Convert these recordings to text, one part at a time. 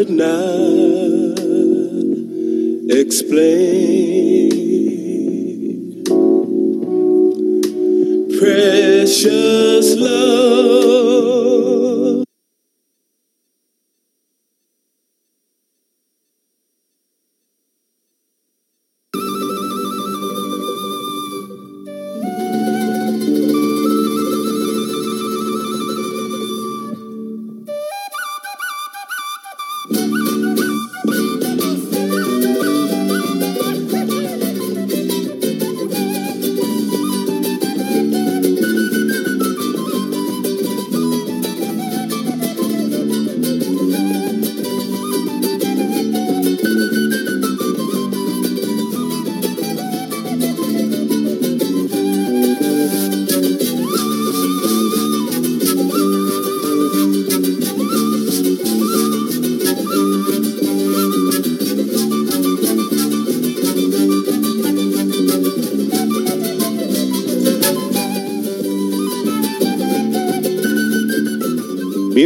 could not explain. Precious love.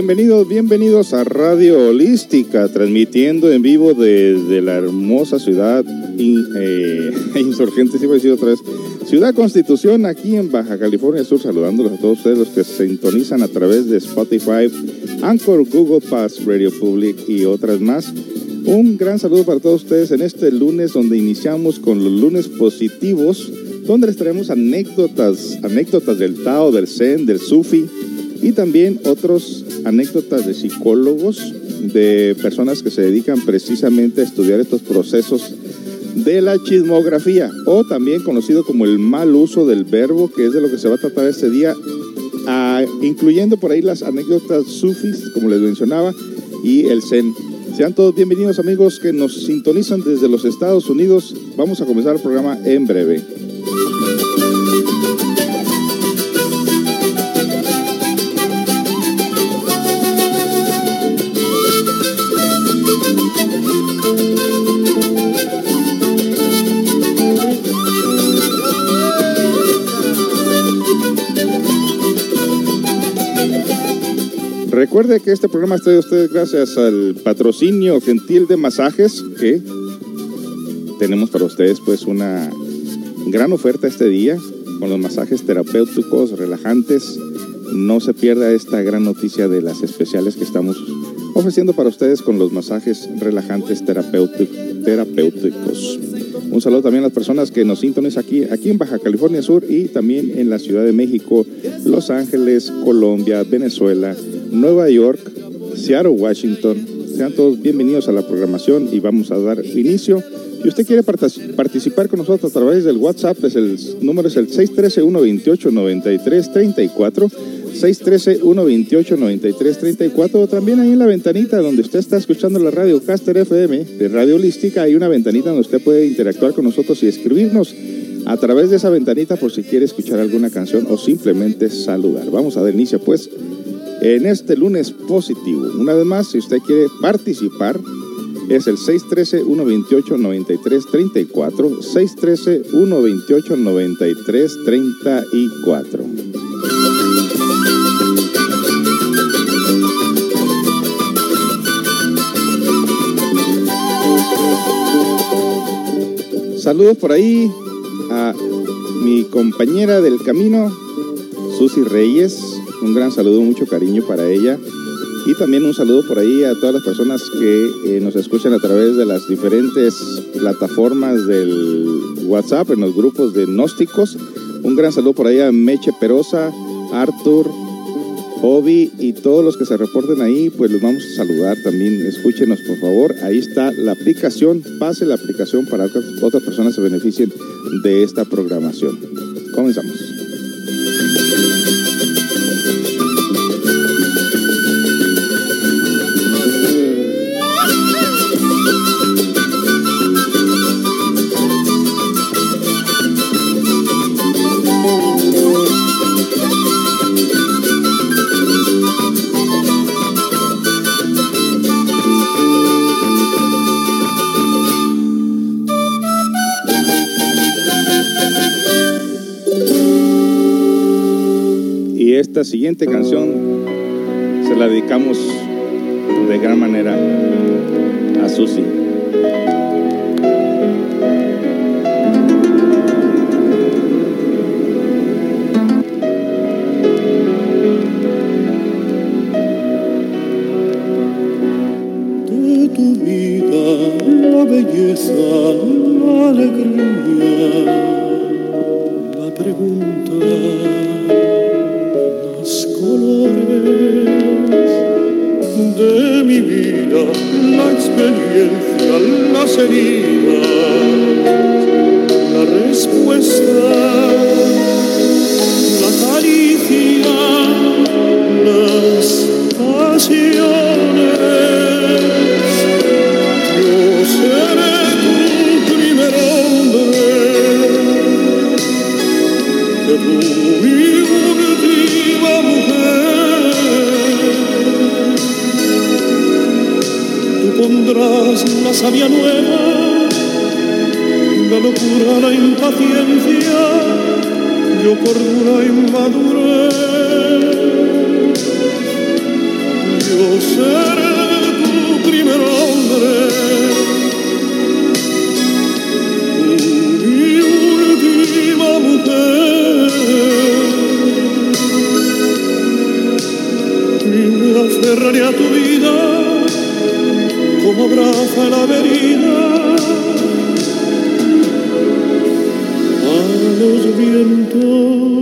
Bienvenidos, bienvenidos a Radio Holística, transmitiendo en vivo desde la hermosa ciudad in- eh, Insurgentes, iba a decir otra vez, Ciudad Constitución, aquí en Baja California Sur, saludándolos a todos ustedes los que se sintonizan a través de Spotify, Anchor, Google Pass, Radio Public y otras más. Un gran saludo para todos ustedes en este lunes donde iniciamos con los lunes positivos, donde les traemos anécdotas, anécdotas del Tao, del Zen, del Sufi y también otros anécdotas de psicólogos, de personas que se dedican precisamente a estudiar estos procesos de la chismografía o también conocido como el mal uso del verbo, que es de lo que se va a tratar este día, ah, incluyendo por ahí las anécdotas sufis, como les mencionaba, y el zen. Sean todos bienvenidos amigos que nos sintonizan desde los Estados Unidos. Vamos a comenzar el programa en breve. Recuerde que este programa está de ustedes gracias al patrocinio gentil de masajes que tenemos para ustedes pues una gran oferta este día con los masajes terapéuticos relajantes. No se pierda esta gran noticia de las especiales que estamos ofreciendo para ustedes con los masajes relajantes terapéuti- terapéuticos. Un saludo también a las personas que nos sintonizan aquí, aquí en Baja California Sur y también en la Ciudad de México, Los Ángeles, Colombia, Venezuela, Nueva York, Seattle, Washington. Sean todos bienvenidos a la programación y vamos a dar inicio. Si usted quiere partic- participar con nosotros a través del WhatsApp, es el número es el 613-128-9334. 613-128-9334 o también ahí en la ventanita donde usted está escuchando la radio Caster FM de Radio Holística hay una ventanita donde usted puede interactuar con nosotros y escribirnos a través de esa ventanita por si quiere escuchar alguna canción o simplemente saludar. Vamos a dar inicio pues en este lunes positivo. Una vez más, si usted quiere participar, es el 613-128-9334. 613-128-9334. Saludos por ahí a mi compañera del camino, Susi Reyes. Un gran saludo, mucho cariño para ella. Y también un saludo por ahí a todas las personas que eh, nos escuchan a través de las diferentes plataformas del WhatsApp, en los grupos de gnósticos. Un gran saludo por ahí a Meche Perosa, Arthur, Obi y todos los que se reporten ahí, pues los vamos a saludar también. Escúchenos, por favor. Ahí está la aplicación. Pase la aplicación para que otras personas se beneficien de esta programación. Comenzamos. Esta siguiente canción se la dedicamos de gran manera a Susi. de tu vida la belleza, la alegría, la pregunta, de mi vida, la experiencia, las heridas, la respuesta, la caricia, las pasiones. Tú pondrás la sabia nueva, la locura, la impaciencia, yo cordura y madurez. Yo seré tu primer hombre, mi última mujer. Y me aferraré a tu vida como abraza la vereda. A los vientos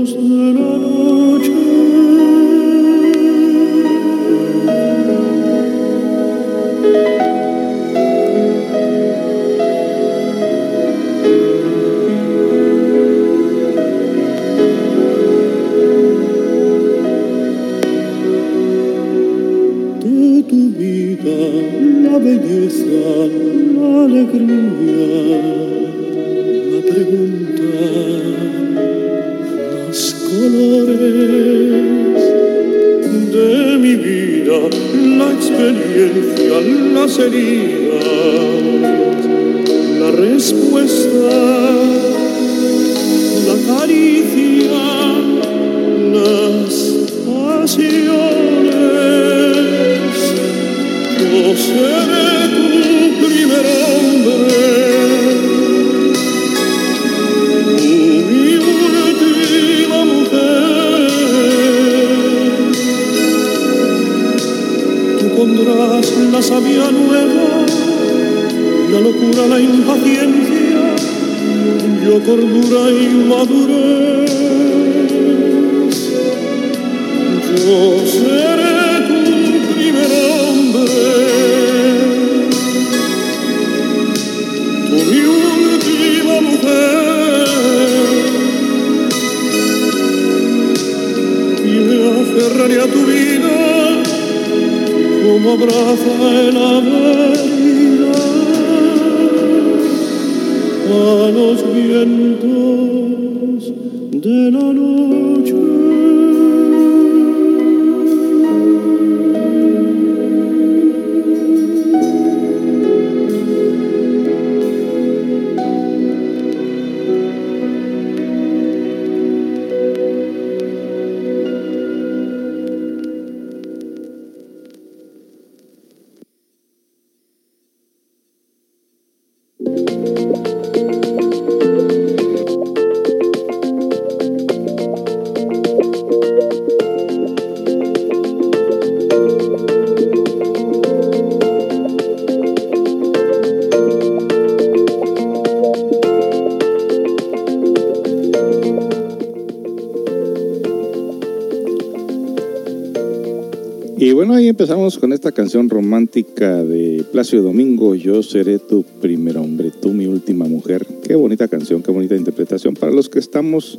Y bueno, ahí empezamos con esta canción romántica de Plácido Domingo, Yo seré tu primer hombre, tú mi última mujer. Qué bonita canción, qué bonita interpretación. Para los que estamos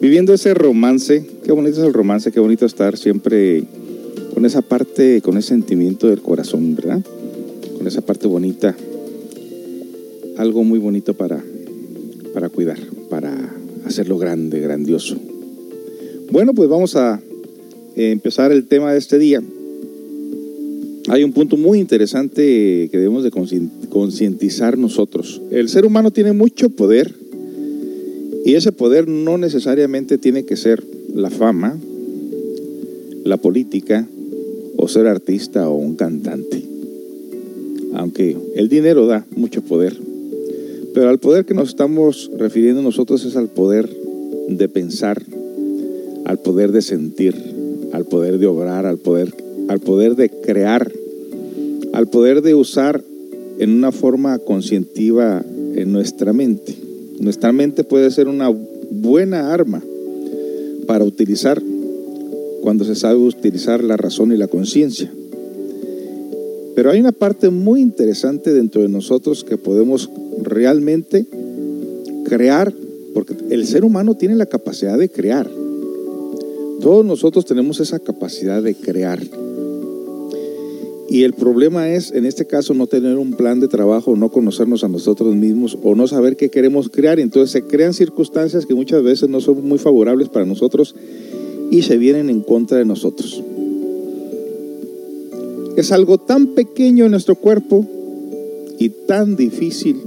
viviendo ese romance, qué bonito es el romance, qué bonito estar siempre con esa parte, con ese sentimiento del corazón, ¿verdad? Con esa parte bonita. Algo muy bonito para, para cuidar, para hacerlo grande, grandioso. Bueno, pues vamos a empezar el tema de este día. Hay un punto muy interesante que debemos de concientizar nosotros. El ser humano tiene mucho poder y ese poder no necesariamente tiene que ser la fama, la política o ser artista o un cantante. aunque el dinero da mucho poder. Pero al poder que nos estamos refiriendo nosotros es al poder de pensar, al poder de sentir, al poder de obrar, al poder, al poder de crear, al poder de usar en una forma conscientiva en nuestra mente. Nuestra mente puede ser una buena arma para utilizar cuando se sabe utilizar la razón y la conciencia. Pero hay una parte muy interesante dentro de nosotros que podemos realmente crear, porque el ser humano tiene la capacidad de crear. Todos nosotros tenemos esa capacidad de crear. Y el problema es, en este caso, no tener un plan de trabajo, no conocernos a nosotros mismos o no saber qué queremos crear. Entonces se crean circunstancias que muchas veces no son muy favorables para nosotros y se vienen en contra de nosotros. Es algo tan pequeño en nuestro cuerpo y tan difícil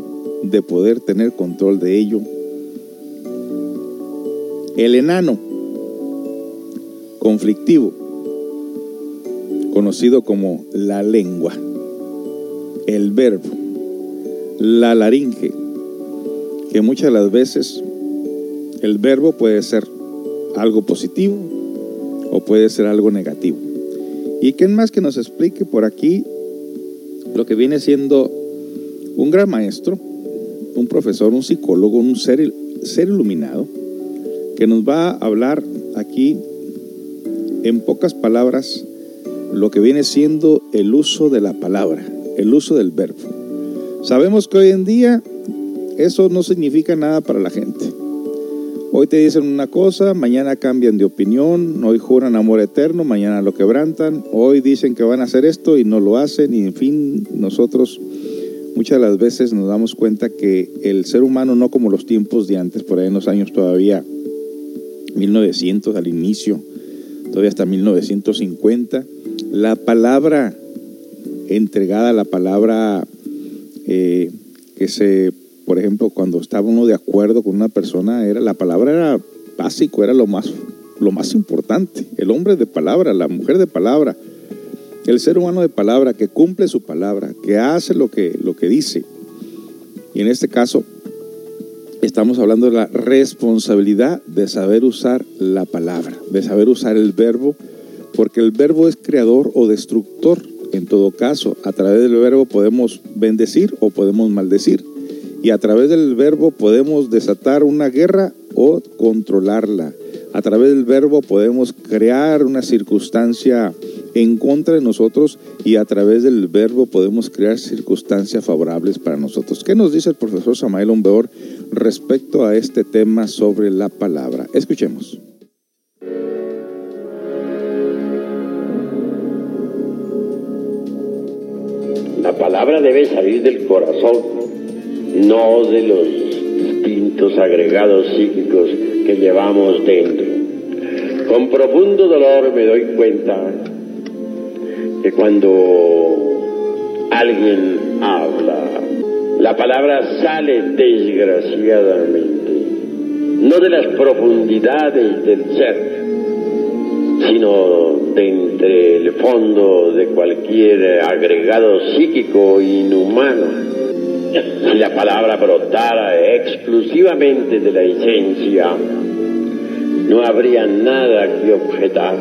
de poder tener control de ello. El enano conflictivo, conocido como la lengua, el verbo, la laringe, que muchas las veces el verbo puede ser algo positivo o puede ser algo negativo. Y quién más que nos explique por aquí lo que viene siendo un gran maestro, un profesor, un psicólogo, un ser, ser iluminado, que nos va a hablar aquí en pocas palabras lo que viene siendo el uso de la palabra, el uso del verbo. Sabemos que hoy en día eso no significa nada para la gente. Hoy te dicen una cosa, mañana cambian de opinión, hoy juran amor eterno, mañana lo quebrantan, hoy dicen que van a hacer esto y no lo hacen y en fin, nosotros muchas las veces nos damos cuenta que el ser humano no como los tiempos de antes, por ahí en los años todavía 1900 al inicio, todavía hasta 1950, la palabra entregada, la palabra eh, que se por ejemplo, cuando estaba uno de acuerdo con una persona, era, la palabra era básico, era lo más, lo más importante. El hombre de palabra, la mujer de palabra, el ser humano de palabra que cumple su palabra, que hace lo que, lo que dice. Y en este caso, estamos hablando de la responsabilidad de saber usar la palabra, de saber usar el verbo, porque el verbo es creador o destructor. En todo caso, a través del verbo podemos bendecir o podemos maldecir y a través del verbo podemos desatar una guerra o controlarla. A través del verbo podemos crear una circunstancia en contra de nosotros y a través del verbo podemos crear circunstancias favorables para nosotros. ¿Qué nos dice el profesor Samael Ombeor respecto a este tema sobre la palabra? Escuchemos. Palabra debe salir del corazón no de los distintos agregados psíquicos que llevamos dentro. Con profundo dolor me doy cuenta que cuando alguien habla, la palabra sale desgraciadamente, no de las profundidades del ser, sino de entre el fondo de cualquier agregado psíquico inhumano si la palabra brotara exclusivamente de la esencia, no habría nada que objetar,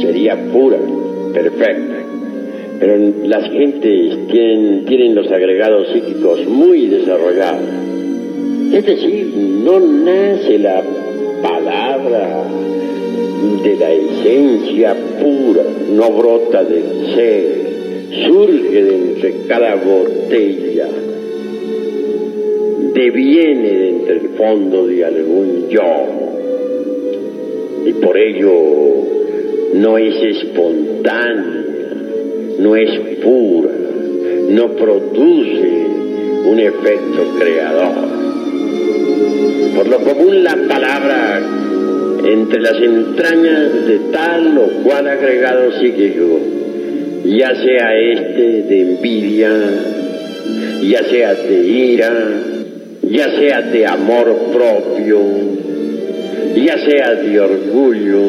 sería pura, perfecta. Pero las gentes tienen, tienen los agregados psíquicos muy desarrollados. Es decir, no nace la palabra de la esencia pura, no brota del ser, surge de entre cada botella deviene de entre el fondo de algún yo y por ello no es espontánea, no es pura, no produce un efecto creador. Por lo común la palabra entre las entrañas de tal o cual agregado psíquico, ya sea este de envidia, ya sea de ira, ya sea de amor propio, ya sea de orgullo,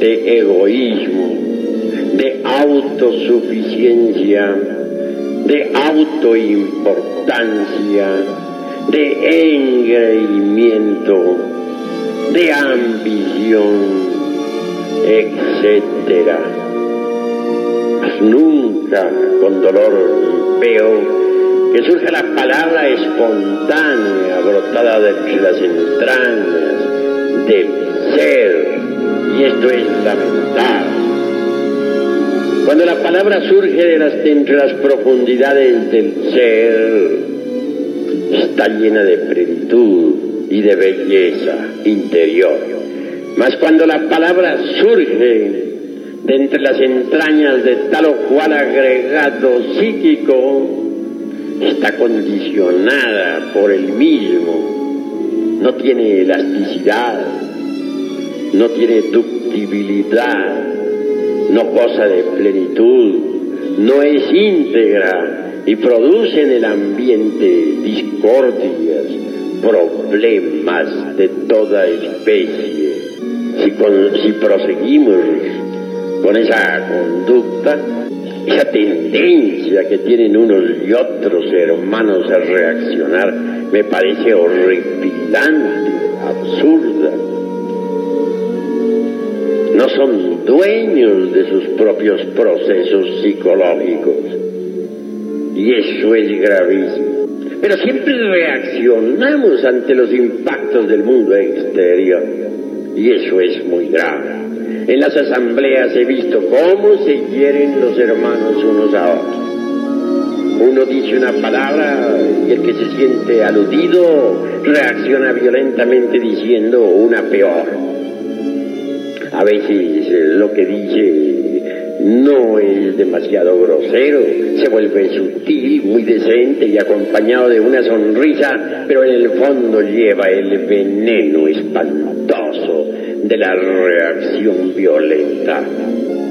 de egoísmo, de autosuficiencia, de autoimportancia, de engreimiento, de ambición, etcétera. Nunca con dolor veo que surge la palabra espontánea, brotada de entre las entrañas del ser, y esto es lamentable. Cuando la palabra surge de las, entre las profundidades del ser, está llena de plenitud y de belleza interior. Mas cuando la palabra surge de entre las entrañas de tal o cual agregado psíquico, está condicionada por el mismo, no tiene elasticidad, no tiene ductibilidad, no goza de plenitud, no es íntegra y produce en el ambiente discordias, problemas de toda especie. Si, si proseguimos con esa conducta, esa tendencia que tienen unos y otros hermanos a reaccionar me parece horripilante, absurda. No son dueños de sus propios procesos psicológicos. Y eso es gravísimo. Pero siempre reaccionamos ante los impactos del mundo exterior. Y eso es muy grave. En las asambleas he visto cómo se quieren los hermanos unos a otros. Uno dice una palabra y el que se siente aludido reacciona violentamente diciendo una peor. A veces lo que dice no es demasiado grosero, se vuelve sutil, muy decente y acompañado de una sonrisa, pero en el fondo lleva el veneno espantoso de la reacción violenta.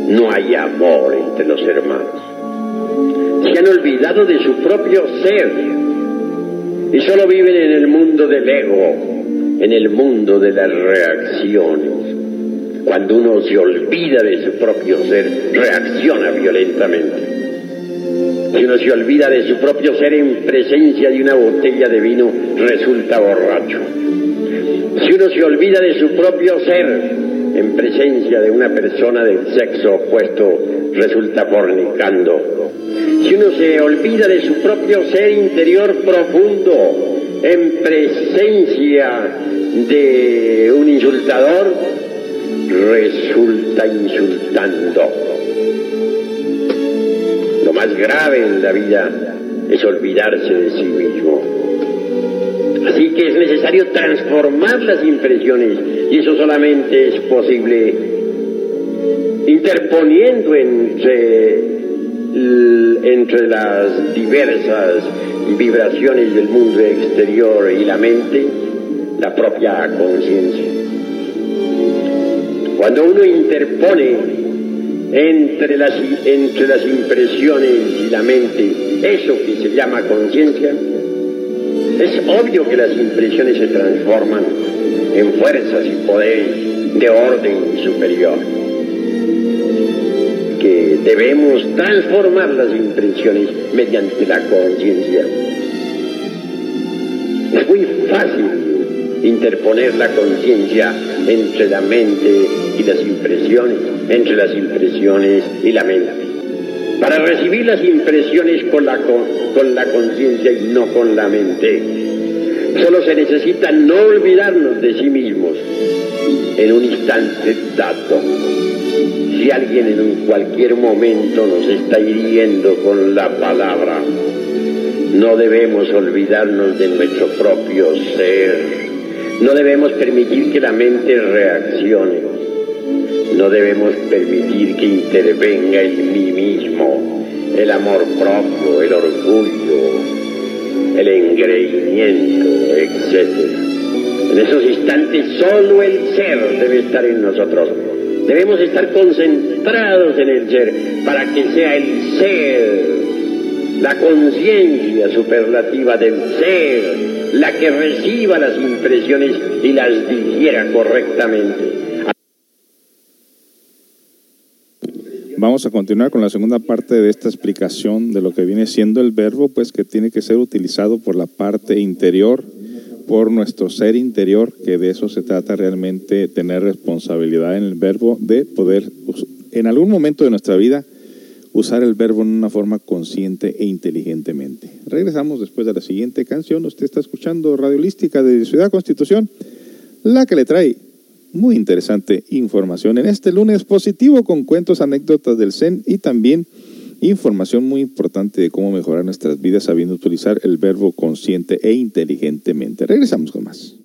No hay amor entre los hermanos. Se han olvidado de su propio ser y solo viven en el mundo del ego, en el mundo de las reacciones. Cuando uno se olvida de su propio ser, reacciona violentamente. Si uno se olvida de su propio ser en presencia de una botella de vino, resulta borracho. Si uno se olvida de su propio ser en presencia de una persona del sexo opuesto, resulta fornicando. Si uno se olvida de su propio ser interior profundo en presencia de un insultador, resulta insultando. Lo más grave en la vida es olvidarse de sí mismo. Así que es necesario transformar las impresiones y eso solamente es posible interponiendo entre, entre las diversas vibraciones del mundo exterior y la mente la propia conciencia. Cuando uno interpone entre las, entre las impresiones y la mente eso que se llama conciencia, es obvio que las impresiones se transforman en fuerzas y poderes de orden superior. Que debemos transformar las impresiones mediante la conciencia. Es muy fácil interponer la conciencia entre la mente y las impresiones, entre las impresiones y la mente. Para recibir las impresiones con la, con la conciencia y no con la mente, solo se necesita no olvidarnos de sí mismos en un instante dado. Si alguien en cualquier momento nos está hiriendo con la palabra, no debemos olvidarnos de nuestro propio ser. No debemos permitir que la mente reaccione. No debemos permitir que intervenga en mí mismo el amor propio, el orgullo, el engreimiento, etc. En esos instantes solo el ser debe estar en nosotros. Debemos estar concentrados en el ser para que sea el ser, la conciencia superlativa del ser, la que reciba las impresiones y las digiera correctamente. Vamos a continuar con la segunda parte de esta explicación de lo que viene siendo el verbo, pues que tiene que ser utilizado por la parte interior, por nuestro ser interior, que de eso se trata realmente, tener responsabilidad en el verbo de poder, en algún momento de nuestra vida, usar el verbo en una forma consciente e inteligentemente. Regresamos después de la siguiente canción. Usted está escuchando Radiolística de Ciudad Constitución, la que le trae muy interesante información en este lunes positivo con cuentos, anécdotas del Zen y también información muy importante de cómo mejorar nuestras vidas sabiendo utilizar el verbo consciente e inteligentemente. Regresamos con más.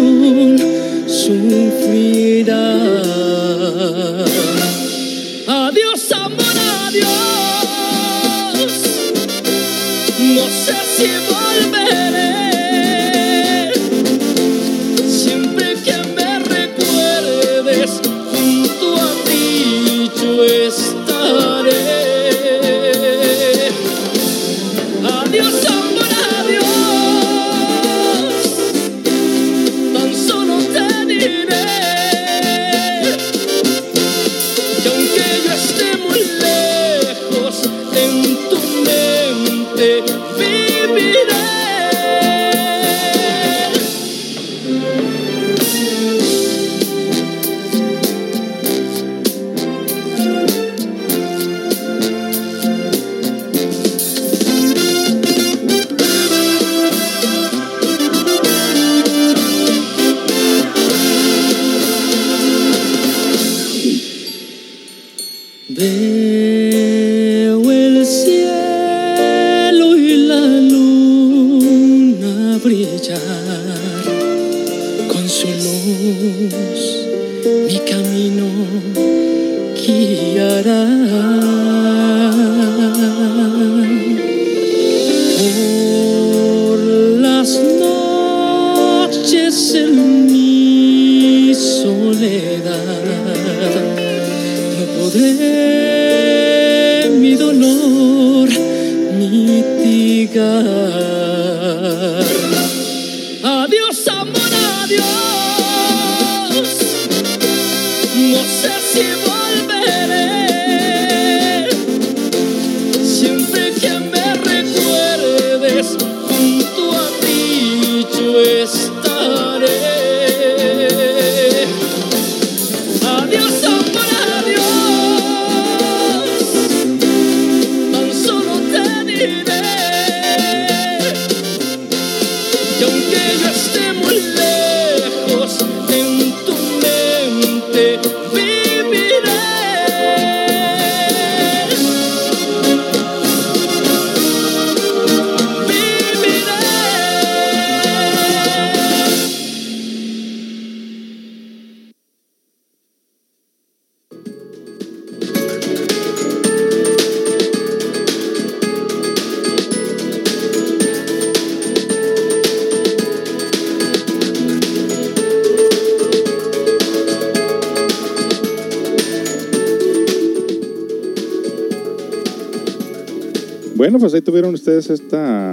esta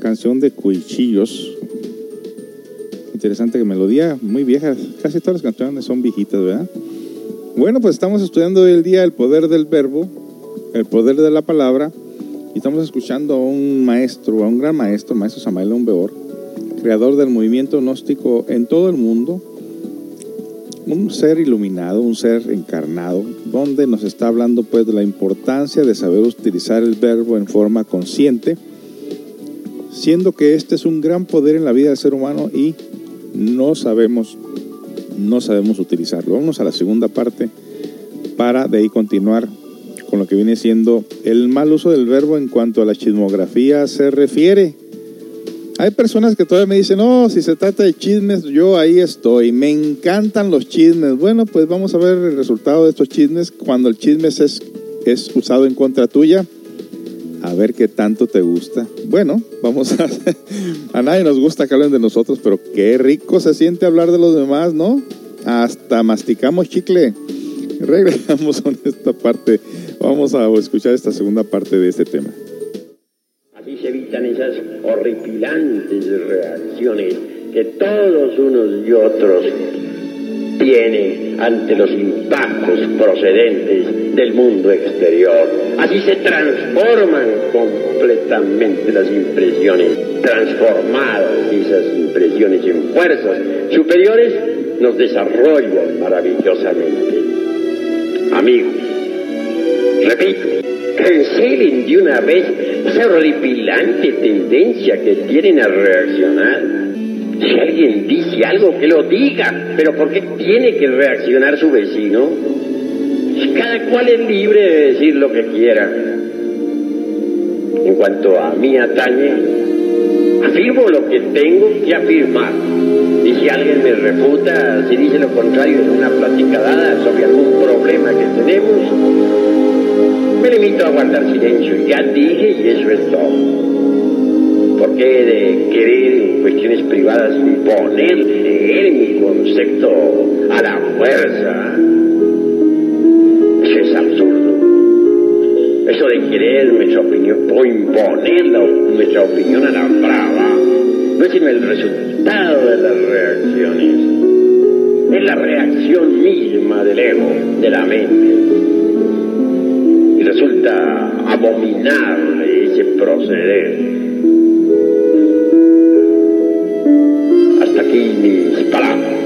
canción de Cuichillos. Interesante que melodía, muy vieja. Casi todas las canciones son viejitas, ¿verdad? Bueno, pues estamos estudiando hoy el día el poder del verbo, el poder de la palabra, y estamos escuchando a un maestro, a un gran maestro, maestro Samael Umbeor, creador del movimiento gnóstico en todo el mundo, un ser iluminado, un ser encarnado, donde nos está hablando pues de la importancia de saber utilizar el verbo en forma consciente, siendo que este es un gran poder en la vida del ser humano y no sabemos, no sabemos utilizarlo. Vamos a la segunda parte para de ahí continuar con lo que viene siendo el mal uso del verbo en cuanto a la chismografía se refiere. Hay personas que todavía me dicen, no, si se trata de chismes, yo ahí estoy. Me encantan los chismes. Bueno, pues vamos a ver el resultado de estos chismes cuando el chisme es, es usado en contra tuya. A ver qué tanto te gusta. Bueno, vamos a... a nadie nos gusta que hablen de nosotros, pero qué rico se siente hablar de los demás, ¿no? Hasta masticamos chicle. Regresamos con esta parte. Vamos a escuchar esta segunda parte de este tema. Así se evitan esas horripilantes reacciones que todos unos y otros tienen ante los impactos procedentes del mundo exterior. Así se transforman completamente las impresiones, transformadas esas impresiones en fuerzas superiores, nos desarrollan maravillosamente. Amigos, repito, cancelen de una vez esa horripilante tendencia que tienen a reaccionar. Si alguien dice algo, que lo diga, pero ¿por qué tiene que reaccionar su vecino? Cada cual es libre de decir lo que quiera. En cuanto a mí atañe, afirmo lo que tengo que afirmar. Y si alguien me refuta, si dice lo contrario en una plática dada sobre algún problema que tenemos, me limito a guardar silencio. Ya dije y eso es todo. ¿Por qué de querer en cuestiones privadas imponerle mi concepto a la fuerza? Eso es absurdo. Eso de querer nuestra opinión o imponer nuestra opinión a la brava no es sino el resultado de las reacciones. Es la reacción misma del ego, de la mente. Resulta abominable ese proceder. Hasta aquí mis palabras.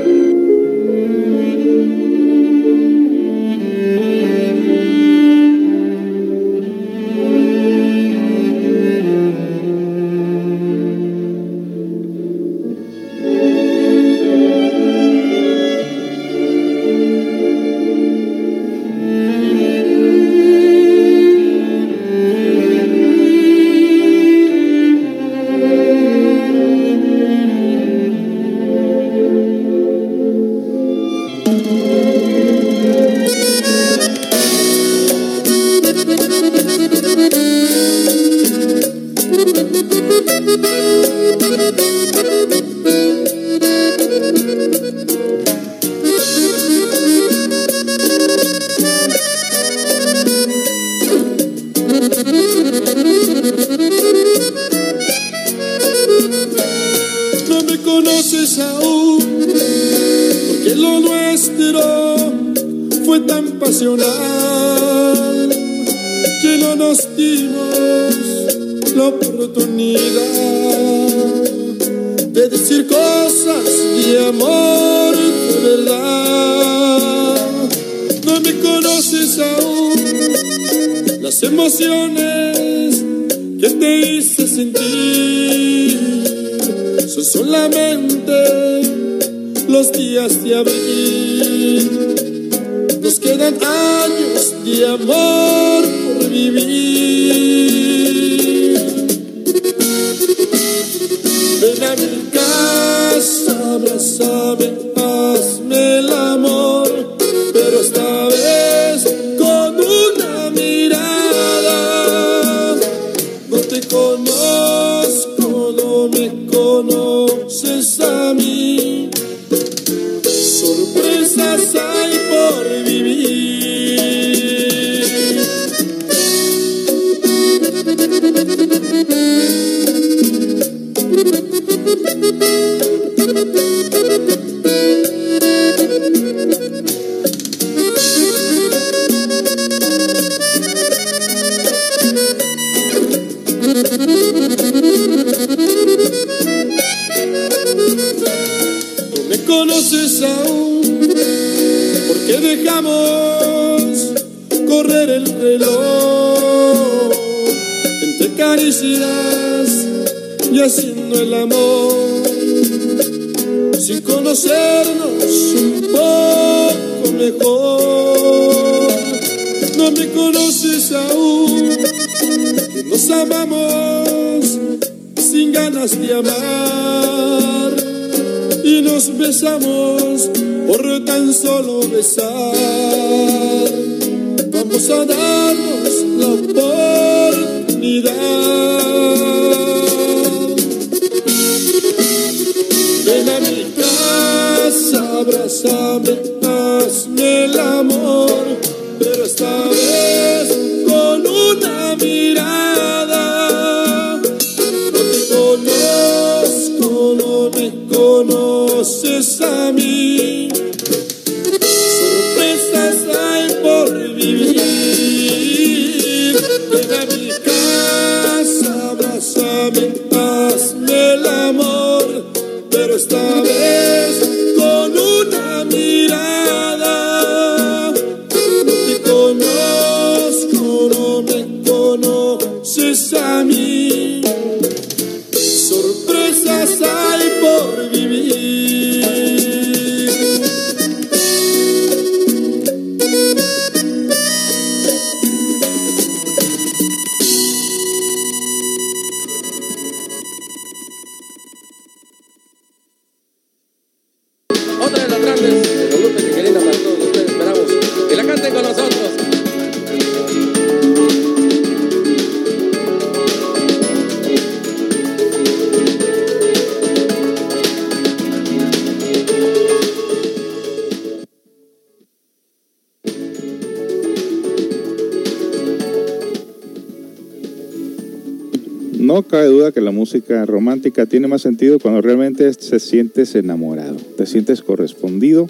La música romántica tiene más sentido cuando realmente se sientes enamorado, te sientes correspondido.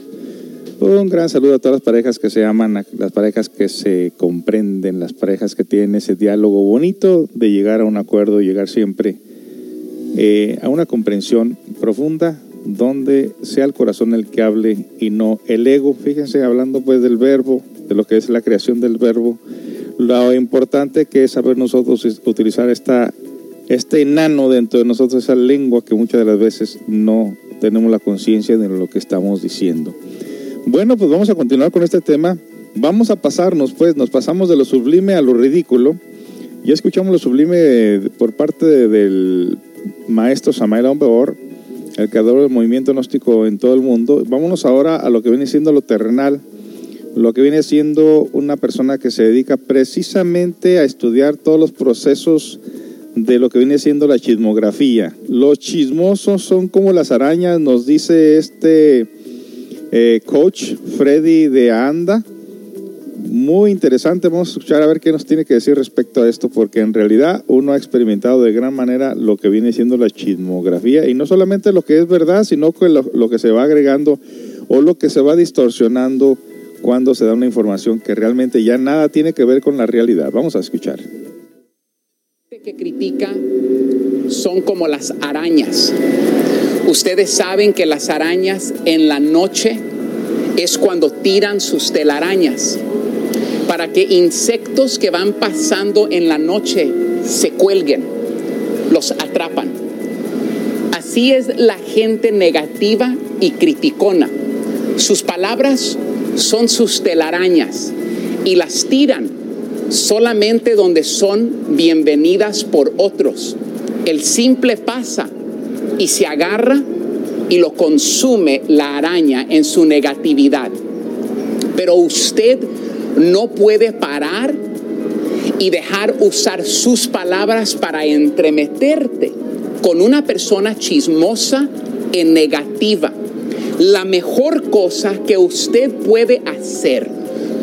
Un gran saludo a todas las parejas que se aman, las parejas que se comprenden, las parejas que tienen ese diálogo bonito de llegar a un acuerdo, llegar siempre eh, a una comprensión profunda donde sea el corazón el que hable y no el ego. Fíjense, hablando pues del verbo, de lo que es la creación del verbo, lo importante que es saber nosotros utilizar esta, este enano dentro de nosotros, esa lengua que muchas de las veces no tenemos la conciencia de lo que estamos diciendo. Bueno, pues vamos a continuar con este tema. Vamos a pasarnos, pues, nos pasamos de lo sublime a lo ridículo. Ya escuchamos lo sublime por parte de- del maestro Samael Aumbeor, el creador del movimiento gnóstico en todo el mundo. Vámonos ahora a lo que viene siendo lo terrenal, lo que viene siendo una persona que se dedica precisamente a estudiar todos los procesos de lo que viene siendo la chismografía. Los chismosos son como las arañas, nos dice este eh, coach Freddy de Anda. Muy interesante, vamos a escuchar a ver qué nos tiene que decir respecto a esto, porque en realidad uno ha experimentado de gran manera lo que viene siendo la chismografía, y no solamente lo que es verdad, sino lo que se va agregando o lo que se va distorsionando cuando se da una información que realmente ya nada tiene que ver con la realidad. Vamos a escuchar. Que critica son como las arañas. Ustedes saben que las arañas en la noche es cuando tiran sus telarañas para que insectos que van pasando en la noche se cuelguen, los atrapan. Así es la gente negativa y criticona. Sus palabras son sus telarañas y las tiran solamente donde son bienvenidas por otros. El simple pasa y se agarra y lo consume la araña en su negatividad. Pero usted no puede parar y dejar usar sus palabras para entremeterte con una persona chismosa y negativa. La mejor cosa que usted puede hacer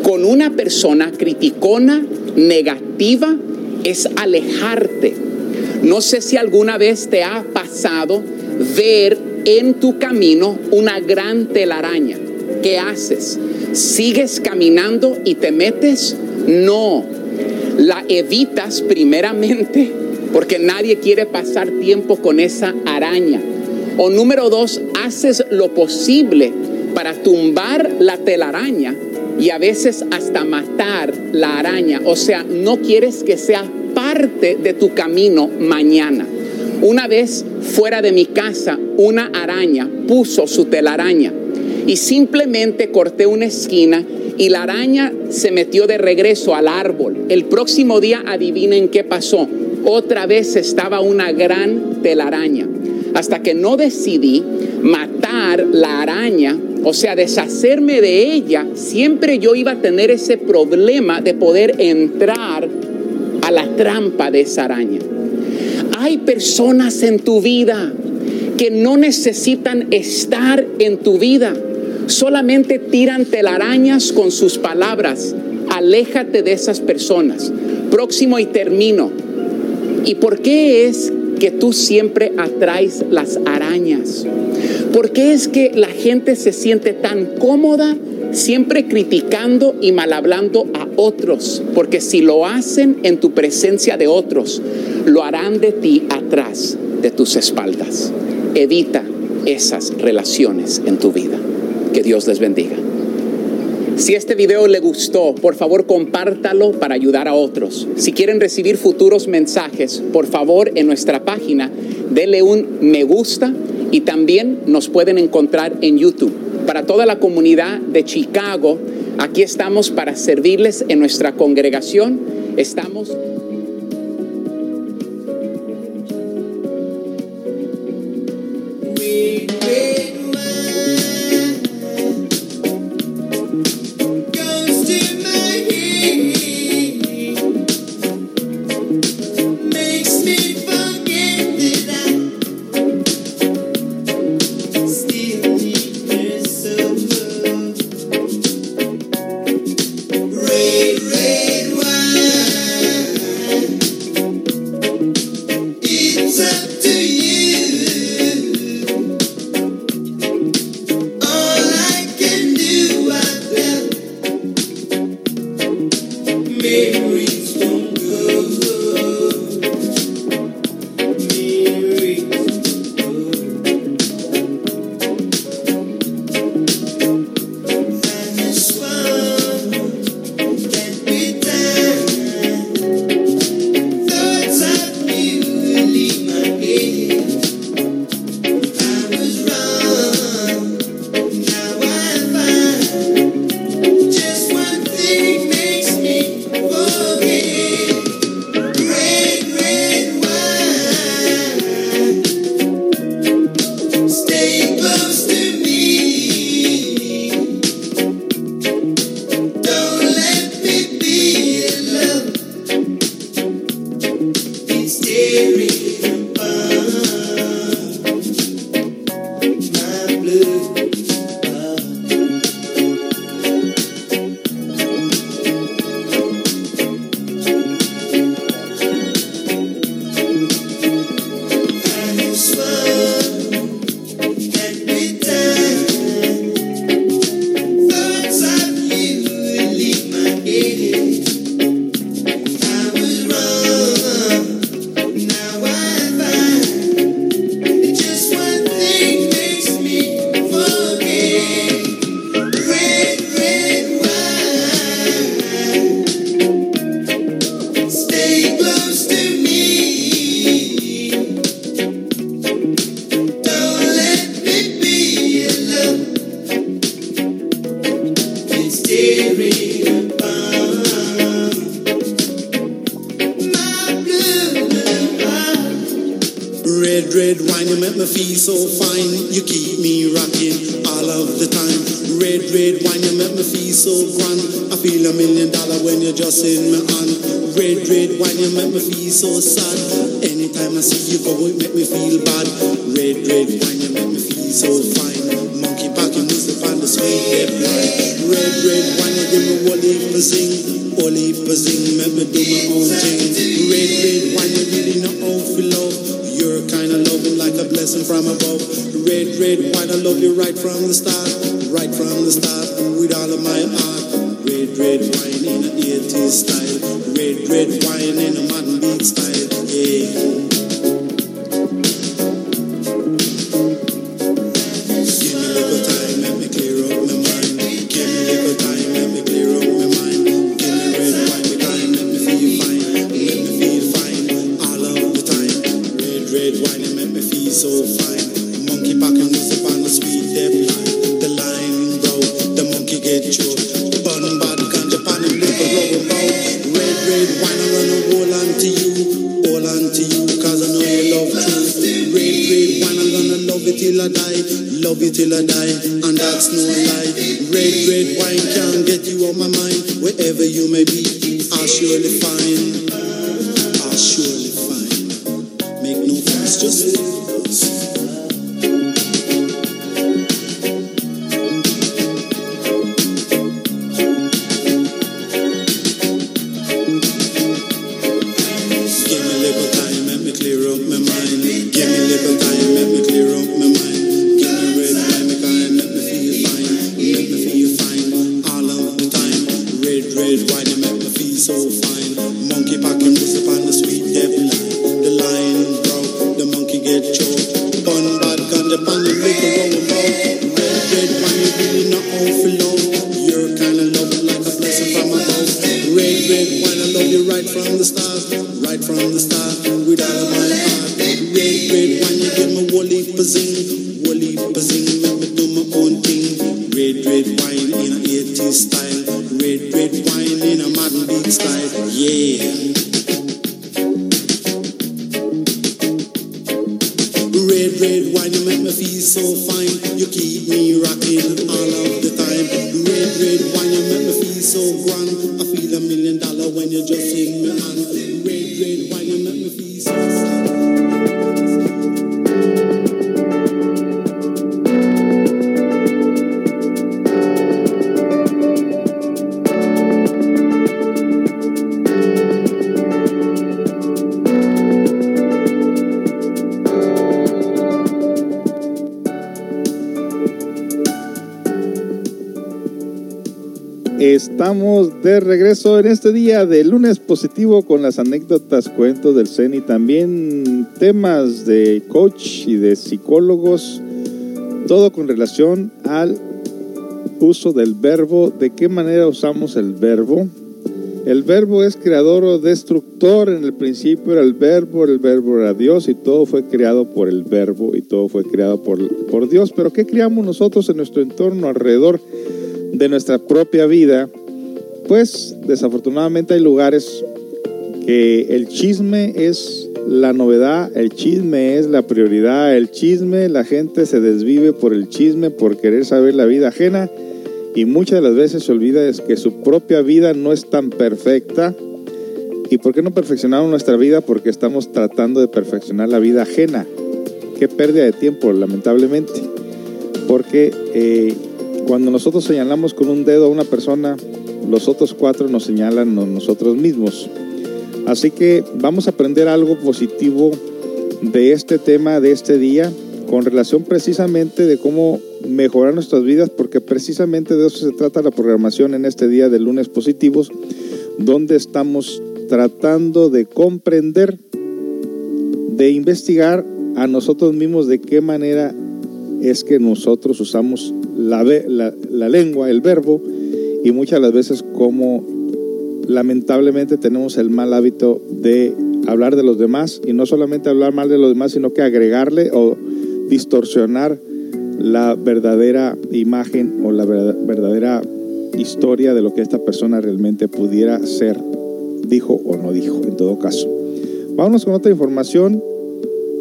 con una persona criticona, negativa, es alejarte. No sé si alguna vez te ha pasado ver en tu camino una gran telaraña. ¿Qué haces? ¿Sigues caminando y te metes? No. La evitas primeramente porque nadie quiere pasar tiempo con esa araña. O número dos, haces lo posible para tumbar la telaraña y a veces hasta matar la araña. O sea, no quieres que sea parte de tu camino mañana. Una vez fuera de mi casa, una araña puso su telaraña y simplemente corté una esquina y la araña se metió de regreso al árbol. El próximo día, adivinen qué pasó. Otra vez estaba una gran telaraña. Hasta que no decidí matar la araña, o sea, deshacerme de ella, siempre yo iba a tener ese problema de poder entrar a la trampa de esa araña. Hay personas en tu vida que no necesitan estar en tu vida solamente tiran telarañas con sus palabras. Aléjate de esas personas. Próximo y termino. ¿Y por qué es que tú siempre atraes las arañas? ¿Por qué es que la gente se siente tan cómoda siempre criticando y mal hablando a otros? Porque si lo hacen en tu presencia de otros, lo harán de ti atrás de tus espaldas. Evita esas relaciones en tu vida. Que Dios les bendiga. Si este video le gustó, por favor compártalo para ayudar a otros. Si quieren recibir futuros mensajes, por favor en nuestra página denle un me gusta y también nos pueden encontrar en YouTube. Para toda la comunidad de Chicago, aquí estamos para servirles en nuestra congregación. Estamos. En este día de lunes positivo con las anécdotas, cuentos del Zen y también temas de coach y de psicólogos, todo con relación al uso del verbo, de qué manera usamos el verbo. El verbo es creador o destructor, en el principio era el verbo, el verbo era Dios y todo fue creado por el verbo y todo fue creado por, por Dios. Pero ¿qué creamos nosotros en nuestro entorno alrededor? de nuestra propia vida, pues desafortunadamente hay lugares que el chisme es la novedad, el chisme es la prioridad, el chisme, la gente se desvive por el chisme, por querer saber la vida ajena y muchas de las veces se olvida es que su propia vida no es tan perfecta. ¿Y por qué no perfeccionamos nuestra vida? Porque estamos tratando de perfeccionar la vida ajena. Qué pérdida de tiempo, lamentablemente. Porque eh, cuando nosotros señalamos con un dedo a una persona, los otros cuatro nos señalan nosotros mismos. Así que vamos a aprender algo positivo de este tema, de este día, con relación precisamente de cómo mejorar nuestras vidas, porque precisamente de eso se trata la programación en este día de lunes positivos, donde estamos tratando de comprender, de investigar a nosotros mismos de qué manera es que nosotros usamos la, la, la, lengua, el verbo, y muchas de las veces como lamentablemente tenemos el mal hábito de hablar de los demás, y no solamente hablar mal de los demás, sino que agregarle o distorsionar la verdadera imagen o la verdadera historia de lo que esta persona realmente pudiera ser, dijo o no dijo, en todo caso. Vámonos con otra información.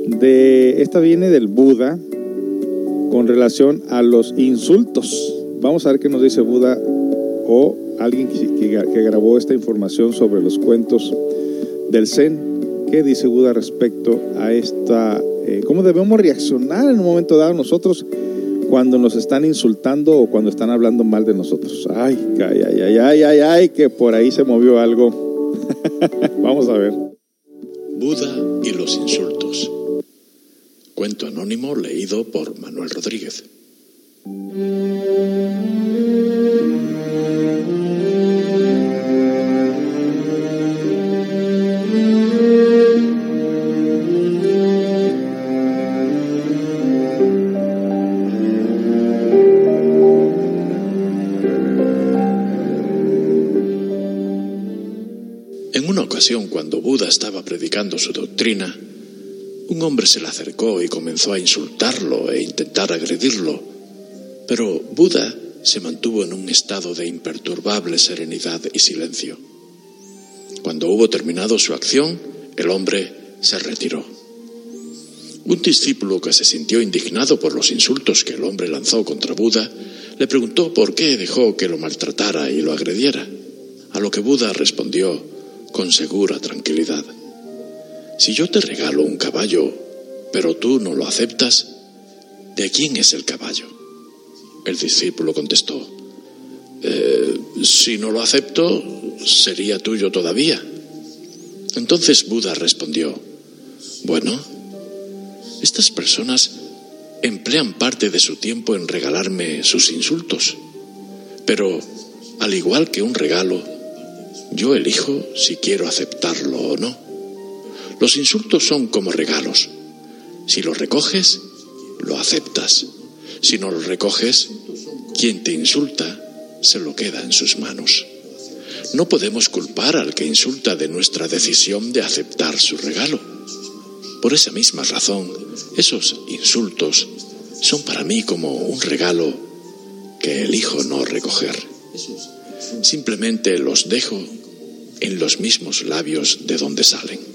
De, esta viene del Buda, con relación a los insultos. Vamos a ver qué nos dice Buda o alguien que, que, que, grabó esta información sobre los cuentos del Zen. ¿Qué dice Buda respecto a esta? Eh, ¿Cómo debemos reaccionar en un momento dado nosotros cuando nos están insultando o cuando están hablando mal de nosotros? Ay, ay, ay, ay, ay, ay, ay que por ahí se movió algo. Vamos a ver. Buda y los insultos. Cuento anónimo leído por Manuel Rodríguez. ocasión, cuando Buda estaba predicando su doctrina, un hombre se le acercó y comenzó a insultarlo e intentar agredirlo, pero Buda se mantuvo en un estado de imperturbable serenidad y silencio. Cuando hubo terminado su acción, el hombre se retiró. Un discípulo que se sintió indignado por los insultos que el hombre lanzó contra Buda, le preguntó por qué dejó que lo maltratara y lo agrediera, a lo que Buda respondió con segura tranquilidad. Si yo te regalo un caballo, pero tú no lo aceptas, ¿de quién es el caballo? El discípulo contestó, eh, si no lo acepto, sería tuyo todavía. Entonces Buda respondió, bueno, estas personas emplean parte de su tiempo en regalarme sus insultos, pero al igual que un regalo, yo elijo si quiero aceptarlo o no. Los insultos son como regalos. Si los recoges, lo aceptas. Si no los recoges, quien te insulta se lo queda en sus manos. No podemos culpar al que insulta de nuestra decisión de aceptar su regalo. Por esa misma razón, esos insultos son para mí como un regalo que elijo no recoger. Simplemente los dejo en los mismos labios de donde salen.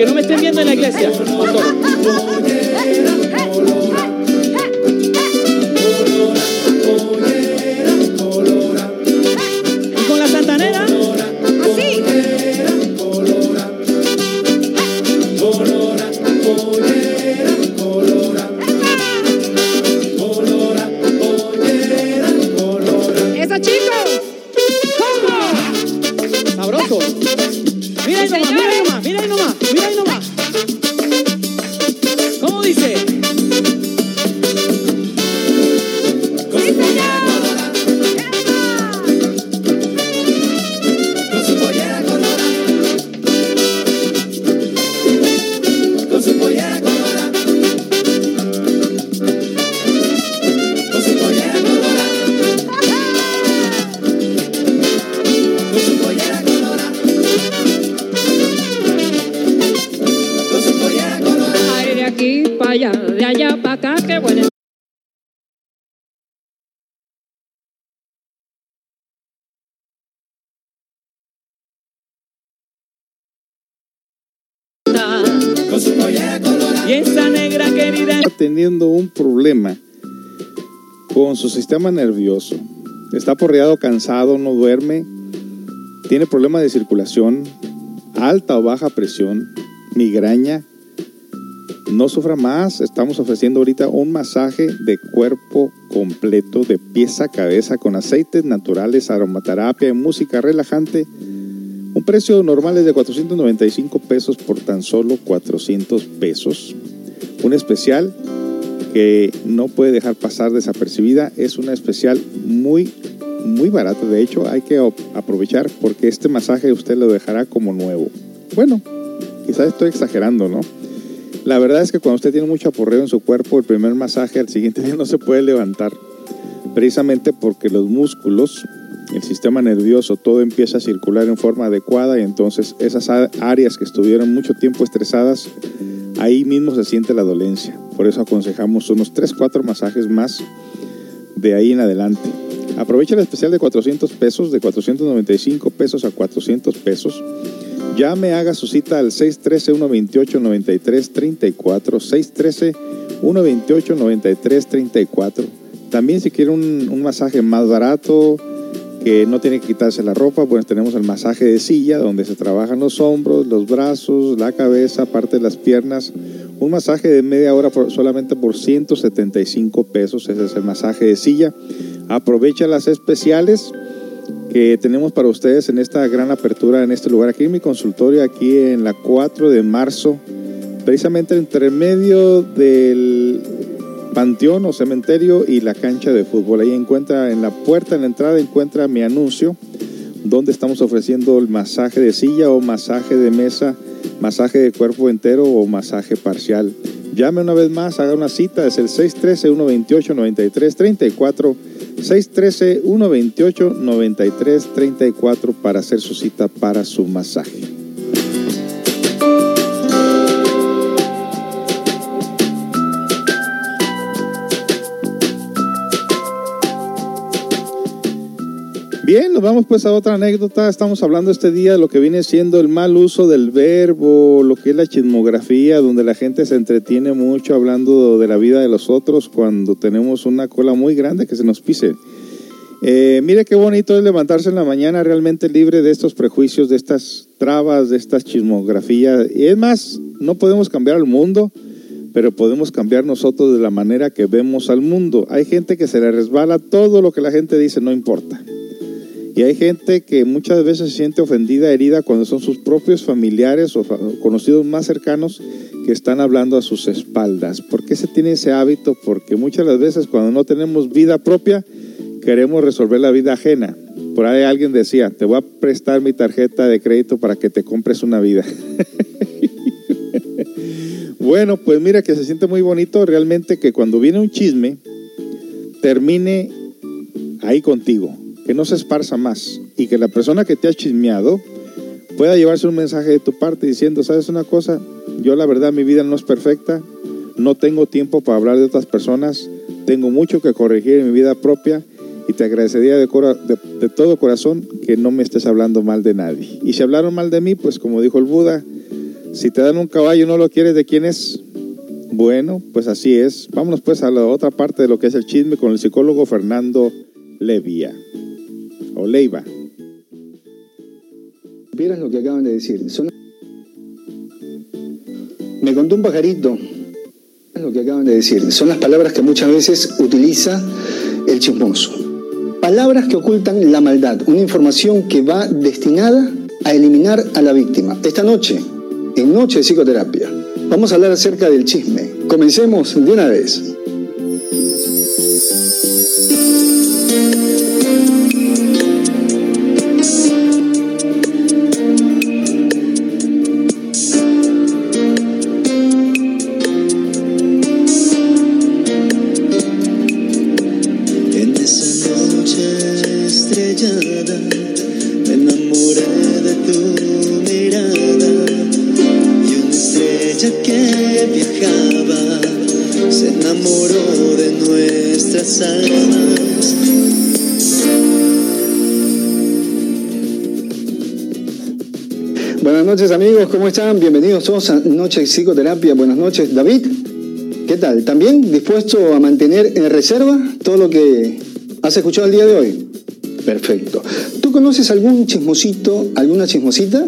que no me estén viendo en la iglesia. Sistema nervioso. Está porreado, cansado, no duerme, tiene problemas de circulación, alta o baja presión, migraña. No sufra más, estamos ofreciendo ahorita un masaje de cuerpo completo, de pieza a cabeza, con aceites naturales, aromaterapia y música relajante. Un precio normal es de 495 pesos por tan solo 400 pesos. Un especial que no puede dejar pasar desapercibida. Es una especial muy, muy barata. De hecho, hay que aprovechar porque este masaje usted lo dejará como nuevo. Bueno, quizás estoy exagerando, ¿no? La verdad es que cuando usted tiene mucho aporreo en su cuerpo, el primer masaje al siguiente día no se puede levantar. Precisamente porque los músculos, el sistema nervioso, todo empieza a circular en forma adecuada y entonces esas áreas que estuvieron mucho tiempo estresadas, ahí mismo se siente la dolencia. Por eso aconsejamos unos 3, 4 masajes más de ahí en adelante. Aprovecha el especial de 400 pesos, de 495 pesos a 400 pesos. Llame, haga su cita al 613-128-9334. 613-128-9334. También si quiere un, un masaje más barato, que no tiene que quitarse la ropa, pues tenemos el masaje de silla, donde se trabajan los hombros, los brazos, la cabeza, parte de las piernas. Un masaje de media hora por- solamente por 175 pesos. Ese es el masaje de silla. Aprovecha las especiales que tenemos para ustedes en esta gran apertura en este lugar, aquí en mi consultorio, aquí en la 4 de marzo, precisamente entre medio del panteón o cementerio y la cancha de fútbol. Ahí encuentra, en la puerta, en la entrada, encuentra mi anuncio, donde estamos ofreciendo el masaje de silla o masaje de mesa, masaje de cuerpo entero o masaje parcial. Llame una vez más, haga una cita, es el 613-128-9334. 613-128-9334 para hacer su cita para su masaje. Bien, nos vamos pues a otra anécdota. Estamos hablando este día de lo que viene siendo el mal uso del verbo, lo que es la chismografía, donde la gente se entretiene mucho hablando de la vida de los otros cuando tenemos una cola muy grande que se nos pise. Eh, mire qué bonito es levantarse en la mañana realmente libre de estos prejuicios, de estas trabas, de estas chismografías. Y es más, no podemos cambiar al mundo, pero podemos cambiar nosotros de la manera que vemos al mundo. Hay gente que se le resbala todo lo que la gente dice, no importa. Y hay gente que muchas veces se siente ofendida, herida, cuando son sus propios familiares o conocidos más cercanos que están hablando a sus espaldas. ¿Por qué se tiene ese hábito? Porque muchas veces cuando no tenemos vida propia, queremos resolver la vida ajena. Por ahí alguien decía, te voy a prestar mi tarjeta de crédito para que te compres una vida. bueno, pues mira que se siente muy bonito realmente que cuando viene un chisme, termine ahí contigo, que no se esparza más y que la persona que te ha chismeado pueda llevarse un mensaje de tu parte diciendo, ¿sabes una cosa? Yo la verdad mi vida no es perfecta, no tengo tiempo para hablar de otras personas, tengo mucho que corregir en mi vida propia y te agradecería de, todo corazón que no me estés hablando mal de nadie. Y si hablaron mal de mí, pues como dijo el Buda, si te dan un caballo y no lo quieres, ¿de quién es? Bueno, pues así es. Vámonos pues a la otra parte de lo que es el chisme con el psicólogo Fernando Levia. O Leiva. Vieras lo que acaban de decir. Me contó un pajarito. Lo que acaban de decir. Son las palabras que muchas veces utiliza el chismoso. Palabras que ocultan la maldad. Una información que va destinada a eliminar a la víctima. Esta noche, en Noche de Psicoterapia, vamos a hablar acerca del chisme. Comencemos de una vez. Esa noche estrellada me enamoré de tu mirada y una estrella que viajaba se enamoró de nuestras almas. Buenas noches amigos, ¿cómo están? Bienvenidos todos a Noche de Psicoterapia. Buenas noches, David. ¿Qué tal? ¿También dispuesto a mantener en reserva todo lo que has escuchado el día de hoy? Perfecto. ¿Tú conoces algún chismosito, alguna chismosita?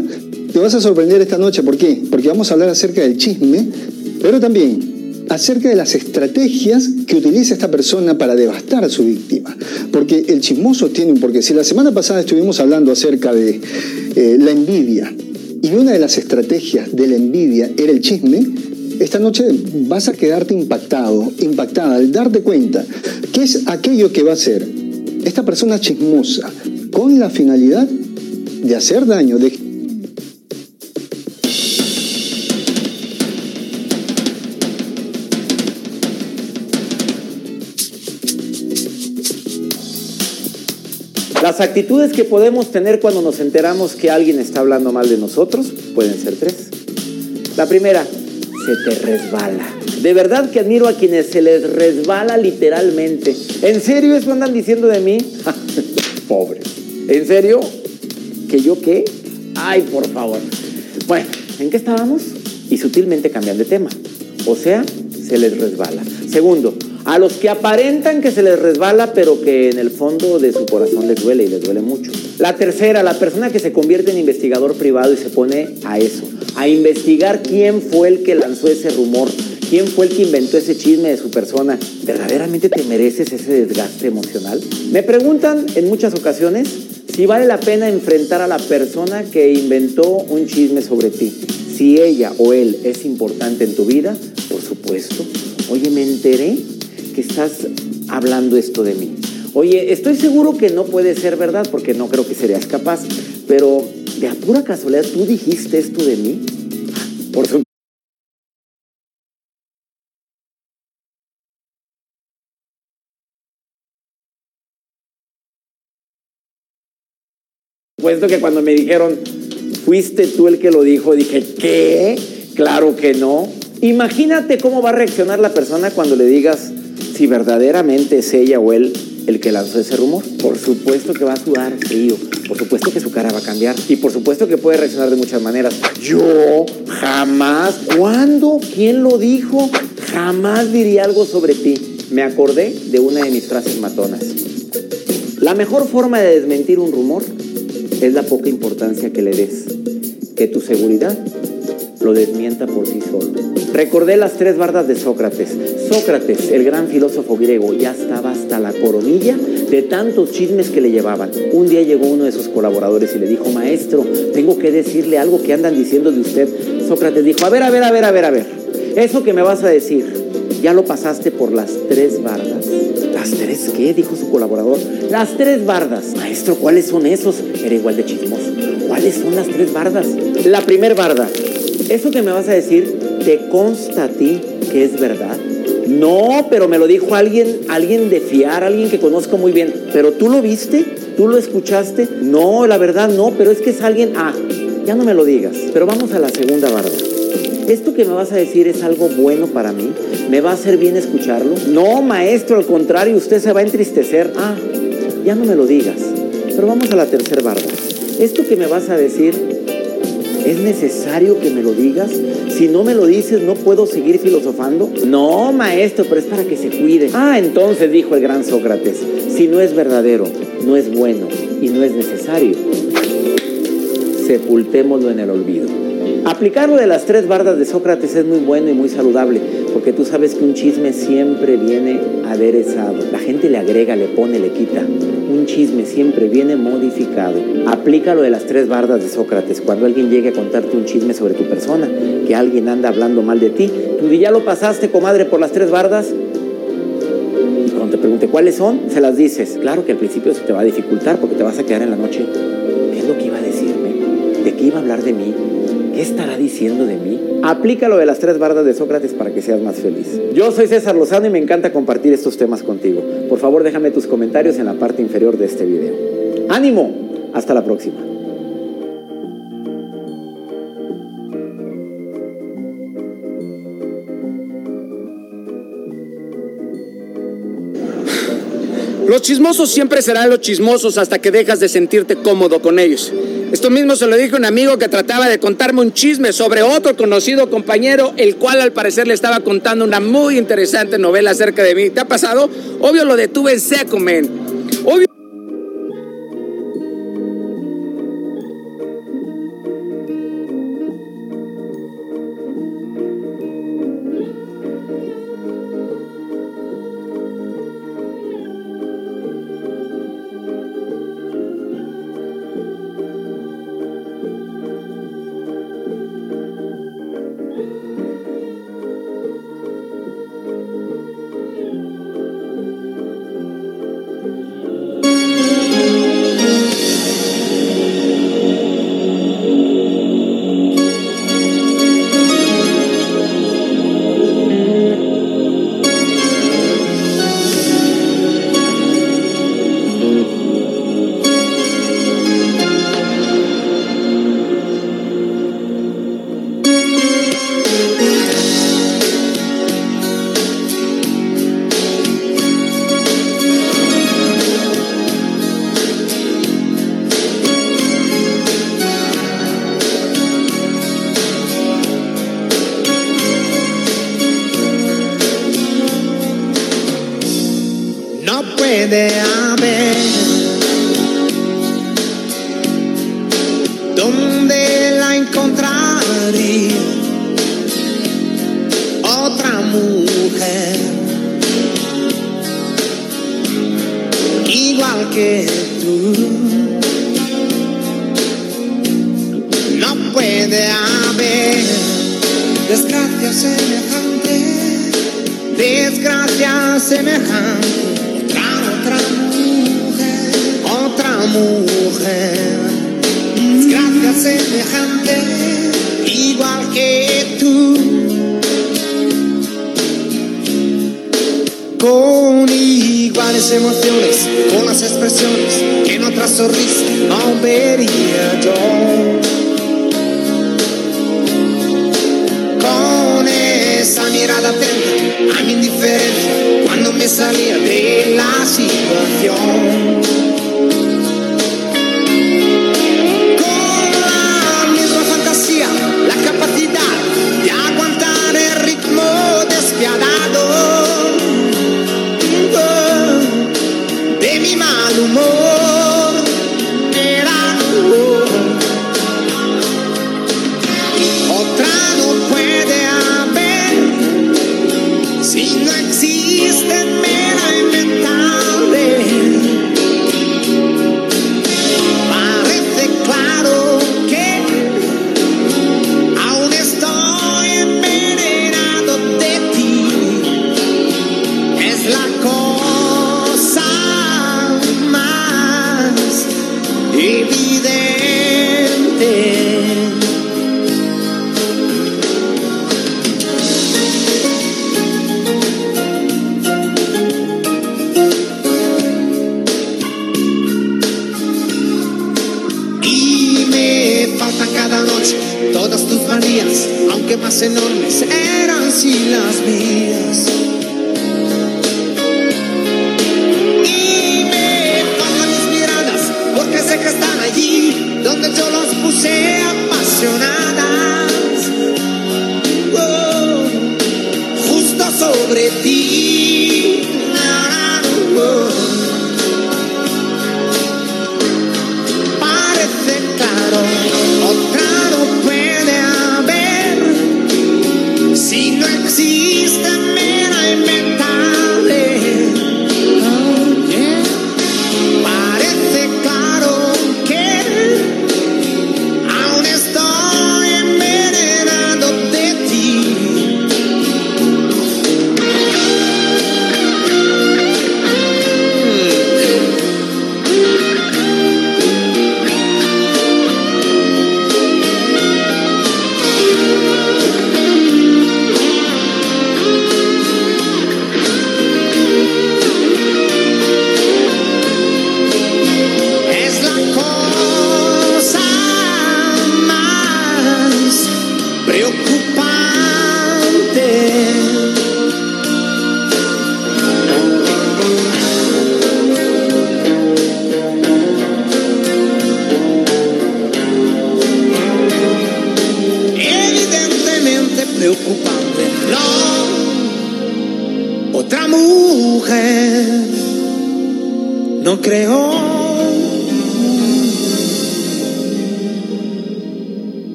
Te vas a sorprender esta noche. ¿Por qué? Porque vamos a hablar acerca del chisme, pero también acerca de las estrategias que utiliza esta persona para devastar a su víctima. Porque el chismoso tiene un porqué. Si la semana pasada estuvimos hablando acerca de eh, la envidia y una de las estrategias de la envidia era el chisme, esta noche vas a quedarte impactado, impactada al darte cuenta que es aquello que va a hacer esta persona chismosa con la finalidad de hacer daño, de Las actitudes que podemos tener cuando nos enteramos que alguien está hablando mal de nosotros pueden ser tres. La primera, se te resbala. De verdad que admiro a quienes se les resbala literalmente. ¿En serio eso andan diciendo de mí? Pobre. ¿En serio? ¿Que yo qué? Ay, por favor. Bueno, ¿en qué estábamos? Y sutilmente cambian de tema. O sea, se les resbala. Segundo, a los que aparentan que se les resbala, pero que en el fondo de su corazón les duele y les duele mucho. La tercera, la persona que se convierte en investigador privado y se pone a eso, a investigar quién fue el que lanzó ese rumor, quién fue el que inventó ese chisme de su persona. ¿Verdaderamente te mereces ese desgaste emocional? Me preguntan en muchas ocasiones si vale la pena enfrentar a la persona que inventó un chisme sobre ti. Si ella o él es importante en tu vida, por supuesto. Oye, me enteré que estás hablando esto de mí. Oye, estoy seguro que no puede ser verdad porque no creo que serías capaz, pero de a pura casualidad tú dijiste esto de mí. Por supuesto. Puesto que cuando me dijeron, fuiste tú el que lo dijo, dije, ¿qué? Claro que no. Imagínate cómo va a reaccionar la persona cuando le digas si verdaderamente es ella o él el que lanzó ese rumor. Por supuesto que va a sudar frío, por supuesto que su cara va a cambiar y por supuesto que puede reaccionar de muchas maneras. Yo jamás, ¿cuándo? ¿Quién lo dijo? Jamás diría algo sobre ti. Me acordé de una de mis frases matonas. La mejor forma de desmentir un rumor es la poca importancia que le des. Que tu seguridad lo desmienta por sí solo. Recordé las tres bardas de Sócrates. Sócrates, el gran filósofo griego, ya estaba hasta la coronilla de tantos chismes que le llevaban. Un día llegó uno de sus colaboradores y le dijo, maestro, tengo que decirle algo que andan diciendo de usted. Sócrates dijo, a ver, a ver, a ver, a ver, a ver. Eso que me vas a decir, ya lo pasaste por las tres bardas. ¿Las tres qué? Dijo su colaborador. Las tres bardas. Maestro, ¿cuáles son esos? Era igual de chismoso. ¿Cuáles son las tres bardas? La primer barda. ¿Eso que me vas a decir te consta a ti que es verdad? No, pero me lo dijo alguien, alguien de fiar, alguien que conozco muy bien. ¿Pero tú lo viste? ¿Tú lo escuchaste? No, la verdad no, pero es que es alguien... Ah, ya no me lo digas. Pero vamos a la segunda barda. ¿Esto que me vas a decir es algo bueno para mí? ¿Me va a hacer bien escucharlo? No, maestro, al contrario, usted se va a entristecer. Ah, ya no me lo digas. Pero vamos a la tercera barda. ¿Esto que me vas a decir ¿Es necesario que me lo digas? Si no me lo dices, ¿no puedo seguir filosofando? No, maestro, pero es para que se cuide. Ah, entonces dijo el gran Sócrates, si no es verdadero, no es bueno y no es necesario, sepultémoslo en el olvido. Aplicar lo de las tres bardas de Sócrates es muy bueno y muy saludable, porque tú sabes que un chisme siempre viene aderezado. La gente le agrega, le pone, le quita. Un chisme siempre viene modificado. Aplica lo de las tres bardas de Sócrates. Cuando alguien llegue a contarte un chisme sobre tu persona, que alguien anda hablando mal de ti, tú ya lo pasaste, comadre, por las tres bardas. Y cuando te pregunte cuáles son, se las dices. Claro que al principio se te va a dificultar porque te vas a quedar en la noche. ¿Qué es lo que iba a decirme? ¿De qué iba a hablar de mí? ¿Qué estará diciendo de mí? Aplica lo de las tres bardas de Sócrates para que seas más feliz. Yo soy César Lozano y me encanta compartir estos temas contigo. Por favor, déjame tus comentarios en la parte inferior de este video. ¡Ánimo! Hasta la próxima. Los chismosos siempre serán los chismosos hasta que dejas de sentirte cómodo con ellos. Esto mismo se lo dijo un amigo que trataba de contarme un chisme sobre otro conocido compañero, el cual al parecer le estaba contando una muy interesante novela acerca de mí. ¿Te ha pasado? Obvio lo detuve en seco.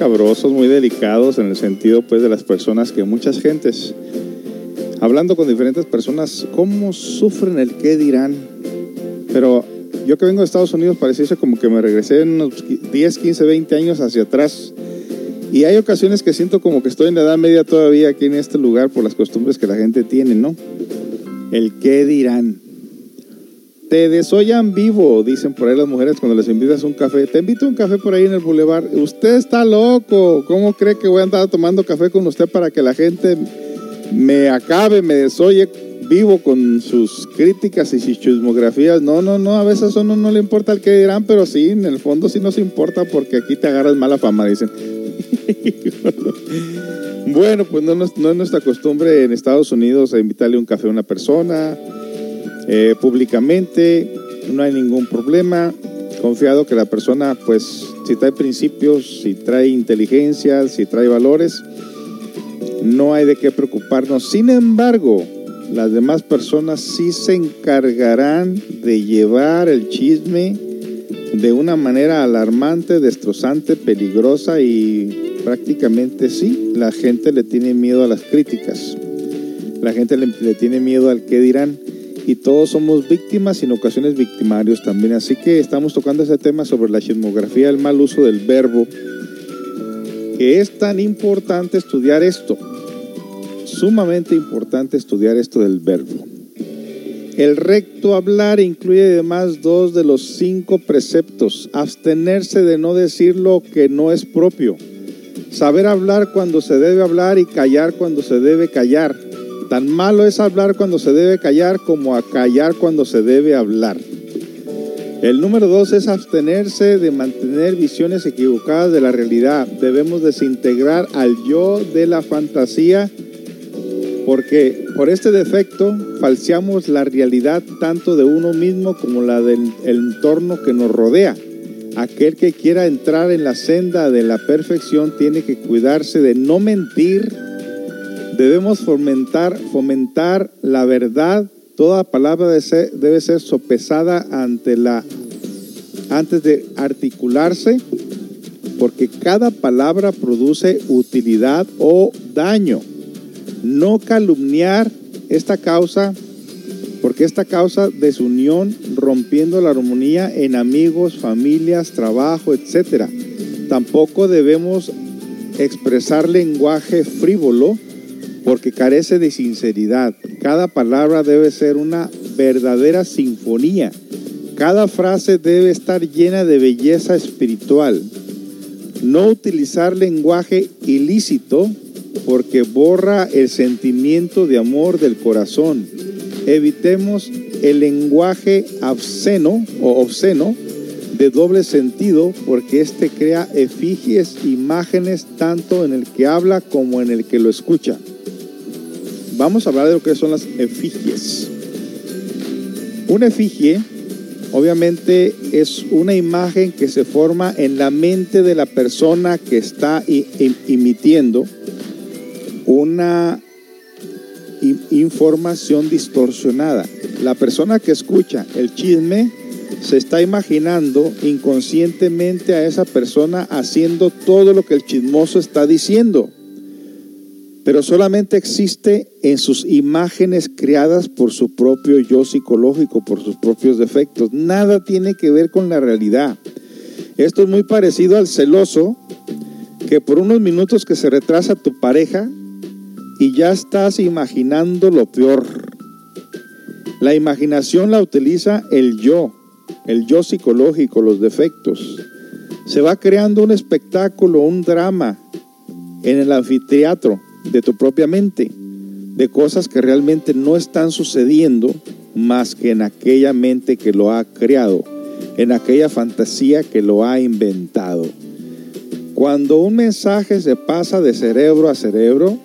Escabrosos, muy delicados en el sentido pues de las personas que muchas gentes hablando con diferentes personas cómo sufren el qué dirán. Pero yo que vengo de Estados Unidos pareciese como que me regresé en unos 10, 15, 20 años hacia atrás. Y hay ocasiones que siento como que estoy en la edad media todavía aquí en este lugar por las costumbres que la gente tiene, ¿no? El qué dirán. Te desollan vivo, dicen por ahí las mujeres cuando les invitas a un café. Te invito a un café por ahí en el bulevar. Usted está loco. ¿Cómo cree que voy a andar tomando café con usted para que la gente me acabe, me desoye vivo con sus críticas y sus chismografías? No, no, no. A veces a uno no le importa el que dirán, pero sí, en el fondo sí nos importa porque aquí te agarras mala fama, dicen. bueno, pues no, no es nuestra costumbre en Estados Unidos invitarle un café a una persona eh, públicamente, no hay ningún problema. Confiado que la persona, pues, si trae principios, si trae inteligencia, si trae valores, no hay de qué preocuparnos. Sin embargo, las demás personas sí se encargarán de llevar el chisme de una manera alarmante, destrozante, peligrosa y prácticamente sí, la gente le tiene miedo a las críticas. La gente le, le tiene miedo al qué dirán y todos somos víctimas y en ocasiones victimarios también. Así que estamos tocando ese tema sobre la chismografía, el mal uso del verbo, que es tan importante estudiar esto, sumamente importante estudiar esto del verbo. El recto hablar incluye además dos de los cinco preceptos. Abstenerse de no decir lo que no es propio. Saber hablar cuando se debe hablar y callar cuando se debe callar. Tan malo es hablar cuando se debe callar como a callar cuando se debe hablar. El número dos es abstenerse de mantener visiones equivocadas de la realidad. Debemos desintegrar al yo de la fantasía porque por este defecto falseamos la realidad tanto de uno mismo como la del el entorno que nos rodea. Aquel que quiera entrar en la senda de la perfección tiene que cuidarse de no mentir. Debemos fomentar, fomentar la verdad. Toda palabra debe ser, sopesada ante la, antes de articularse, porque cada palabra produce utilidad o daño no calumniar esta causa, porque esta causa desunión, rompiendo la armonía en amigos, familias, trabajo, etc. Tampoco debemos expresar lenguaje frívolo, porque carece de sinceridad. Cada palabra debe ser una verdadera sinfonía. Cada frase debe estar llena de belleza espiritual. No utilizar lenguaje ilícito porque borra el sentimiento de amor del corazón. Evitemos el lenguaje obsceno o obsceno de doble sentido porque éste crea efigies, imágenes tanto en el que habla como en el que lo escucha. Vamos a hablar de lo que son las efigies. Una efigie obviamente es una imagen que se forma en la mente de la persona que está emitiendo una información distorsionada. La persona que escucha el chisme se está imaginando inconscientemente a esa persona haciendo todo lo que el chismoso está diciendo. Pero solamente existe en sus imágenes creadas por su propio yo psicológico, por sus propios defectos. Nada tiene que ver con la realidad. Esto es muy parecido al celoso que por unos minutos que se retrasa tu pareja, y ya estás imaginando lo peor. La imaginación la utiliza el yo, el yo psicológico, los defectos. Se va creando un espectáculo, un drama en el anfiteatro de tu propia mente, de cosas que realmente no están sucediendo más que en aquella mente que lo ha creado, en aquella fantasía que lo ha inventado. Cuando un mensaje se pasa de cerebro a cerebro,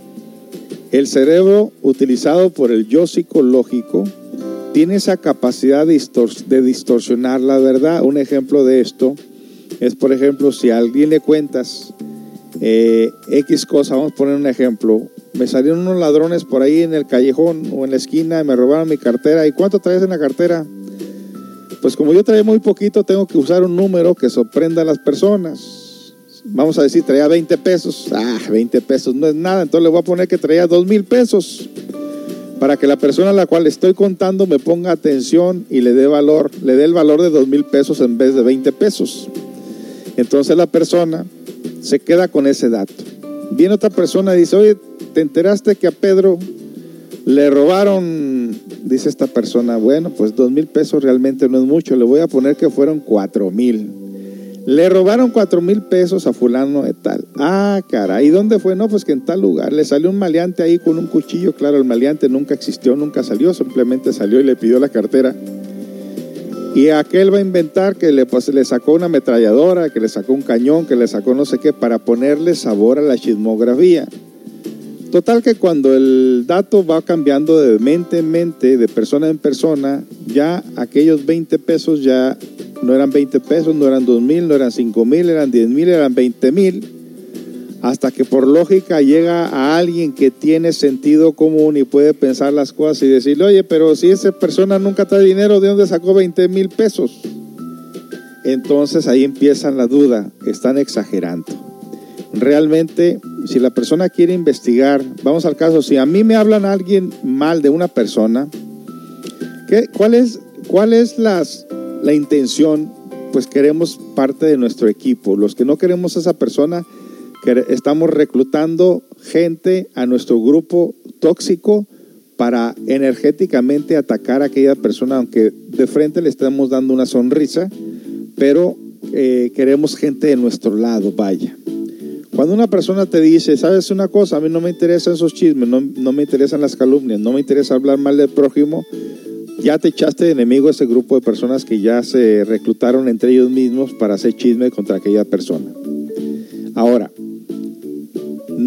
el cerebro utilizado por el yo psicológico tiene esa capacidad de, distor- de distorsionar la verdad. Un ejemplo de esto es, por ejemplo, si a alguien le cuentas eh, X cosa, vamos a poner un ejemplo, me salieron unos ladrones por ahí en el callejón o en la esquina y me robaron mi cartera. ¿Y cuánto traes en la cartera? Pues como yo traía muy poquito, tengo que usar un número que sorprenda a las personas. Vamos a decir, traía 20 pesos. Ah, 20 pesos no es nada. Entonces le voy a poner que traía 2 mil pesos. Para que la persona a la cual estoy contando me ponga atención y le dé valor, le dé el valor de 2 mil pesos en vez de 20 pesos. Entonces la persona se queda con ese dato. Viene otra persona y dice, oye, ¿te enteraste que a Pedro le robaron? Dice esta persona, bueno, pues dos mil pesos realmente no es mucho, le voy a poner que fueron cuatro mil. Le robaron cuatro mil pesos a fulano de tal. Ah, caray, ¿y dónde fue? No, pues que en tal lugar. Le salió un maleante ahí con un cuchillo. Claro, el maleante nunca existió, nunca salió, simplemente salió y le pidió la cartera. Y aquel va a inventar que le, pues, le sacó una ametralladora, que le sacó un cañón, que le sacó no sé qué, para ponerle sabor a la chismografía. Total que cuando el dato va cambiando de mente en mente, de persona en persona, ya aquellos 20 pesos ya no eran 20 pesos, no eran 2 mil, no eran 5 mil, eran 10 mil, eran 20 mil. Hasta que por lógica llega a alguien que tiene sentido común y puede pensar las cosas y decirle, oye, pero si esa persona nunca trae dinero, ¿de dónde sacó 20 mil pesos? Entonces ahí empieza la duda, están exagerando. Realmente, si la persona quiere investigar, vamos al caso, si a mí me hablan alguien mal de una persona, ¿qué, ¿cuál es, cuál es las, la intención? Pues queremos parte de nuestro equipo. Los que no queremos a esa persona, estamos reclutando gente a nuestro grupo tóxico para energéticamente atacar a aquella persona, aunque de frente le estamos dando una sonrisa, pero eh, queremos gente de nuestro lado, vaya. Cuando una persona te dice, sabes una cosa, a mí no me interesan esos chismes, no, no me interesan las calumnias, no me interesa hablar mal del prójimo, ya te echaste de enemigo a ese grupo de personas que ya se reclutaron entre ellos mismos para hacer chisme contra aquella persona. Ahora,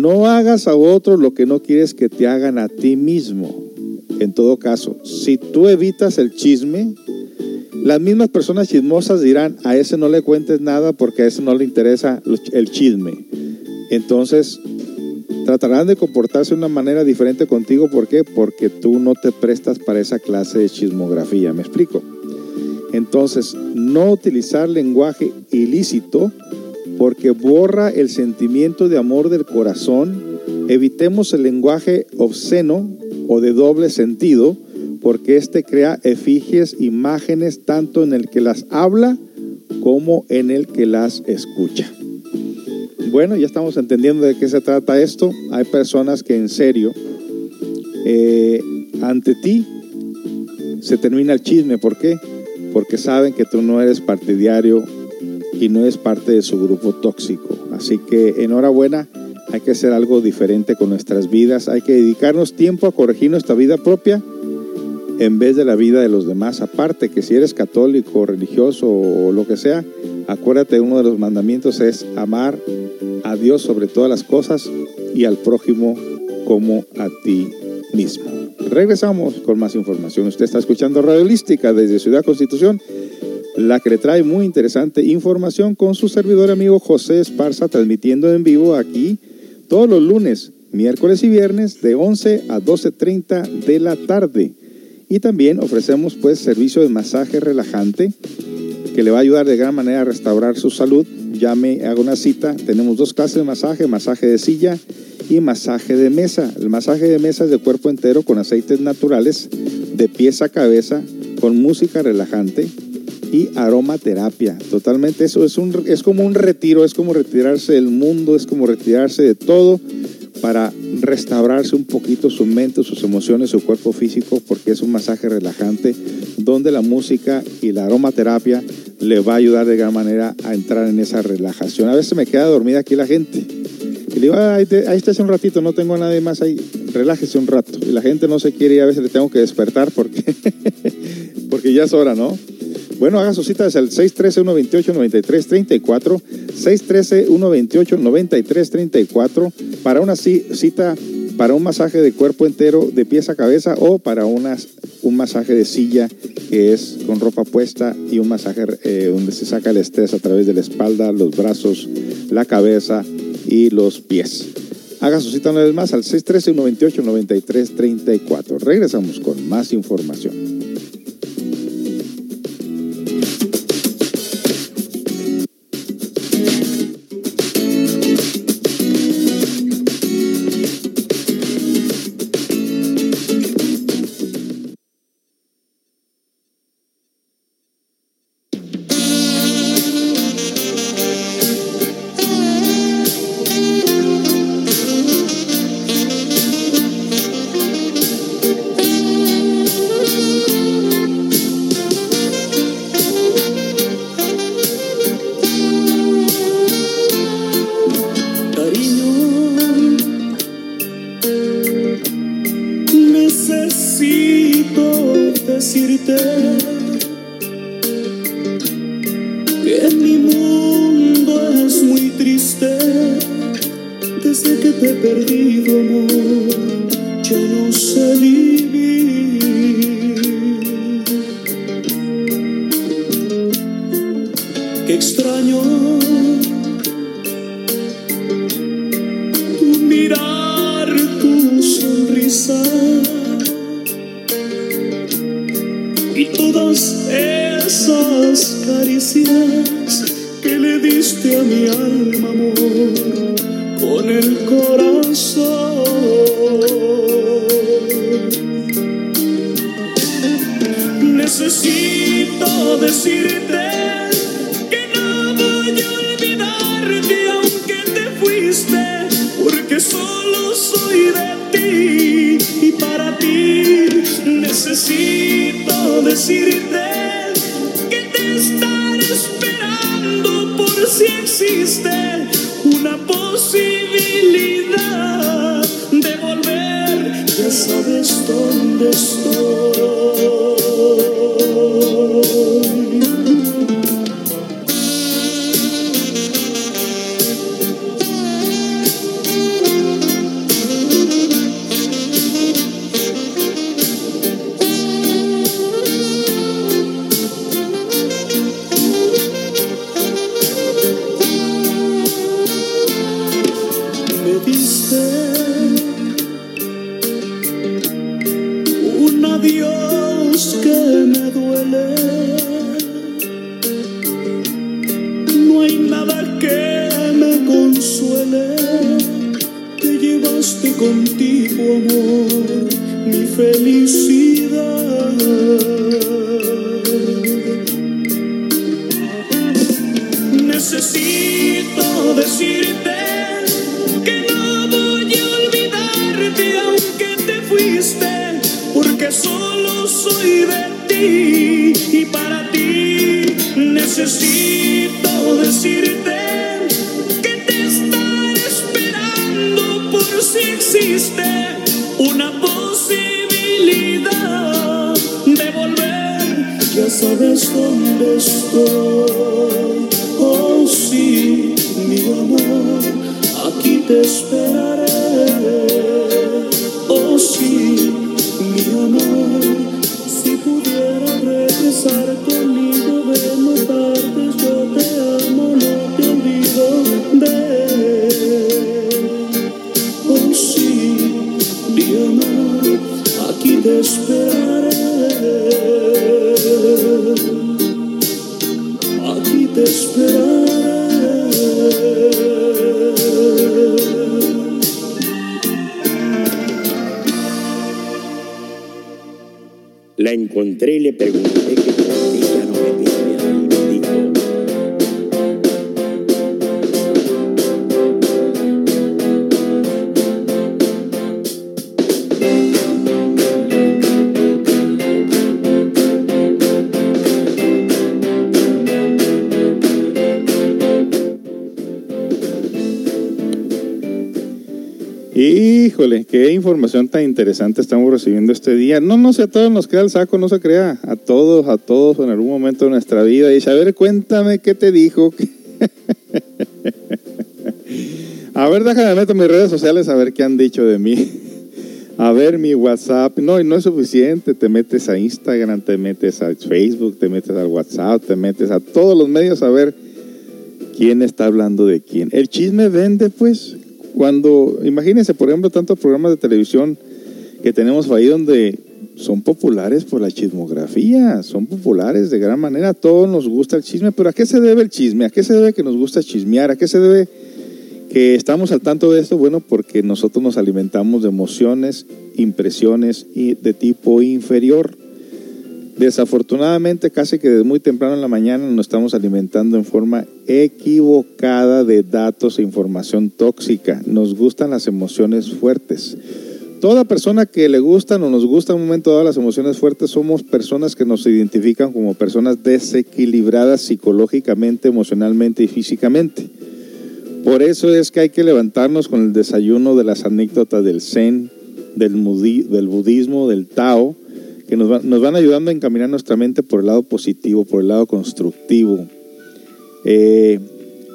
no hagas a otros lo que no quieres que te hagan a ti mismo. En todo caso, si tú evitas el chisme, las mismas personas chismosas dirán, a ese no le cuentes nada porque a ese no le interesa el chisme. Entonces, tratarán de comportarse de una manera diferente contigo. ¿Por qué? Porque tú no te prestas para esa clase de chismografía. ¿Me explico? Entonces, no utilizar lenguaje ilícito porque borra el sentimiento de amor del corazón. Evitemos el lenguaje obsceno o de doble sentido, porque este crea efigies, imágenes, tanto en el que las habla como en el que las escucha. Bueno, ya estamos entendiendo de qué se trata esto. Hay personas que en serio, eh, ante ti, se termina el chisme. ¿Por qué? Porque saben que tú no eres partidario y no es parte de su grupo tóxico. Así que enhorabuena, hay que hacer algo diferente con nuestras vidas, hay que dedicarnos tiempo a corregir nuestra vida propia en vez de la vida de los demás. Aparte que si eres católico, religioso o lo que sea, acuérdate, uno de los mandamientos es amar a Dios sobre todas las cosas y al prójimo como a ti mismo. Regresamos con más información. Usted está escuchando Radio Holística desde Ciudad Constitución la que le trae muy interesante información con su servidor amigo José Esparza, transmitiendo en vivo aquí todos los lunes, miércoles y viernes de 11 a 12.30 de la tarde. Y también ofrecemos pues servicio de masaje relajante que le va a ayudar de gran manera a restaurar su salud. Llame, haga una cita. Tenemos dos clases de masaje, masaje de silla y masaje de mesa. El masaje de mesa es de cuerpo entero con aceites naturales, de pies a cabeza, con música relajante y aromaterapia. Totalmente eso es, un, es como un retiro, es como retirarse del mundo, es como retirarse de todo para restaurarse un poquito su mente, sus emociones, su cuerpo físico, porque es un masaje relajante donde la música y la aromaterapia le va a ayudar de gran manera a entrar en esa relajación. A veces me queda dormida aquí la gente. Y le digo, "Ah, ahí, te- ahí estás un ratito, no tengo a nadie más ahí, relájese un rato. Y la gente no se quiere y a veces le tengo que despertar porque, porque ya es hora, ¿no? Bueno, haga su cita desde el 613-128-9334, 613-128-9334 para una ci- cita para un masaje de cuerpo entero de pies a cabeza o para unas, un masaje de silla que es con ropa puesta y un masaje eh, donde se saca el estrés a través de la espalda, los brazos, la cabeza y los pies. Haga su cita una vez más al 613-128-9334. Regresamos con más información. Sabes dónde estoy. Oh sí, mi amor, aquí te esperaré. Encontré y le pregunté qué información tan interesante estamos recibiendo este día. No, no sé, a todos nos queda el saco, no se crea. A todos, a todos en algún momento de nuestra vida. Y a ver, cuéntame qué te dijo. a ver, déjame meter mis redes sociales a ver qué han dicho de mí. A ver mi WhatsApp. No, no es suficiente. Te metes a Instagram, te metes a Facebook, te metes al WhatsApp, te metes a todos los medios a ver quién está hablando de quién. El chisme vende, pues. Cuando, imagínense, por ejemplo, tantos programas de televisión que tenemos ahí donde son populares por la chismografía, son populares de gran manera, a todos nos gusta el chisme, pero ¿a qué se debe el chisme? ¿A qué se debe que nos gusta chismear? ¿A qué se debe que estamos al tanto de esto? Bueno, porque nosotros nos alimentamos de emociones, impresiones y de tipo inferior. Desafortunadamente, casi que desde muy temprano en la mañana nos estamos alimentando en forma equivocada de datos e información tóxica. Nos gustan las emociones fuertes. Toda persona que le gustan o nos gustan en un momento dado las emociones fuertes somos personas que nos identifican como personas desequilibradas psicológicamente, emocionalmente y físicamente. Por eso es que hay que levantarnos con el desayuno de las anécdotas del Zen, del, mudi- del budismo, del Tao, que nos, nos van ayudando a encaminar nuestra mente por el lado positivo, por el lado constructivo. Eh,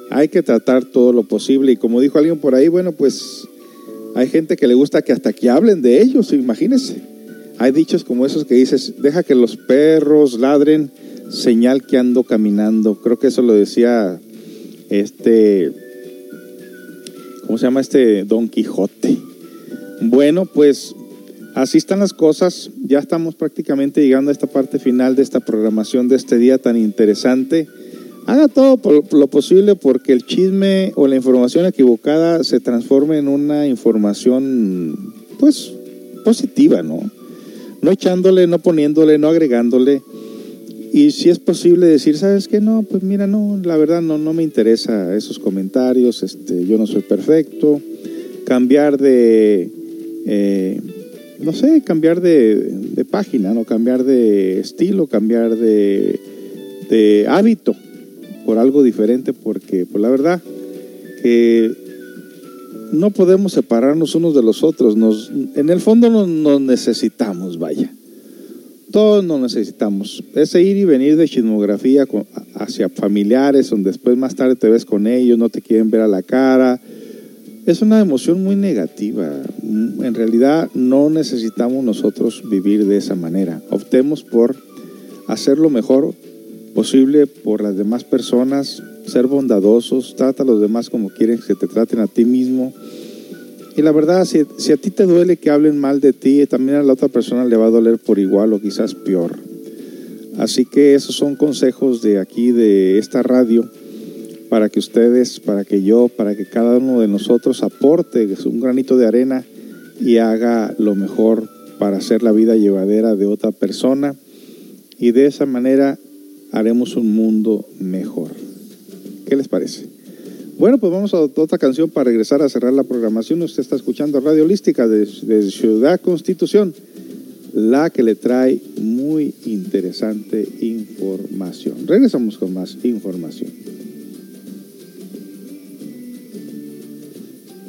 hay que tratar todo lo posible y como dijo alguien por ahí, bueno, pues hay gente que le gusta que hasta que hablen de ellos, imagínense. Hay dichos como esos que dices, deja que los perros ladren, señal que ando caminando. Creo que eso lo decía este, ¿cómo se llama este Don Quijote? Bueno, pues así están las cosas. Ya estamos prácticamente llegando a esta parte final de esta programación de este día tan interesante. Haga todo por lo posible porque el chisme o la información equivocada se transforme en una información, pues, positiva, ¿no? No echándole, no poniéndole, no agregándole. Y si es posible decir, ¿sabes qué? No, pues mira, no, la verdad no, no me interesa esos comentarios, este, yo no soy perfecto. Cambiar de, eh, no sé, cambiar de, de página, ¿no? Cambiar de estilo, cambiar de, de hábito por algo diferente, porque pues la verdad que no podemos separarnos unos de los otros. Nos, en el fondo nos, necesitamos, vaya. Todos nos necesitamos. Ese ir y venir de chismografía con- hacia familiares, donde después más tarde te ves con ellos, no te quieren ver a la cara. Es una emoción muy negativa. Mm, En realidad no necesitamos nosotros vivir de esa manera. Optemos por hacer lo mejor posible por las demás personas, ser bondadosos, trata a los demás como quieren que te traten a ti mismo. Y la verdad, si, si a ti te duele que hablen mal de ti, también a la otra persona le va a doler por igual o quizás peor. Así que esos son consejos de aquí, de esta radio, para que ustedes, para que yo, para que cada uno de nosotros aporte un granito de arena y haga lo mejor para hacer la vida llevadera de otra persona. Y de esa manera haremos un mundo mejor. ¿Qué les parece? Bueno, pues vamos a otra canción para regresar a cerrar la programación. Usted está escuchando Radio Holística de, de Ciudad Constitución, la que le trae muy interesante información. Regresamos con más información.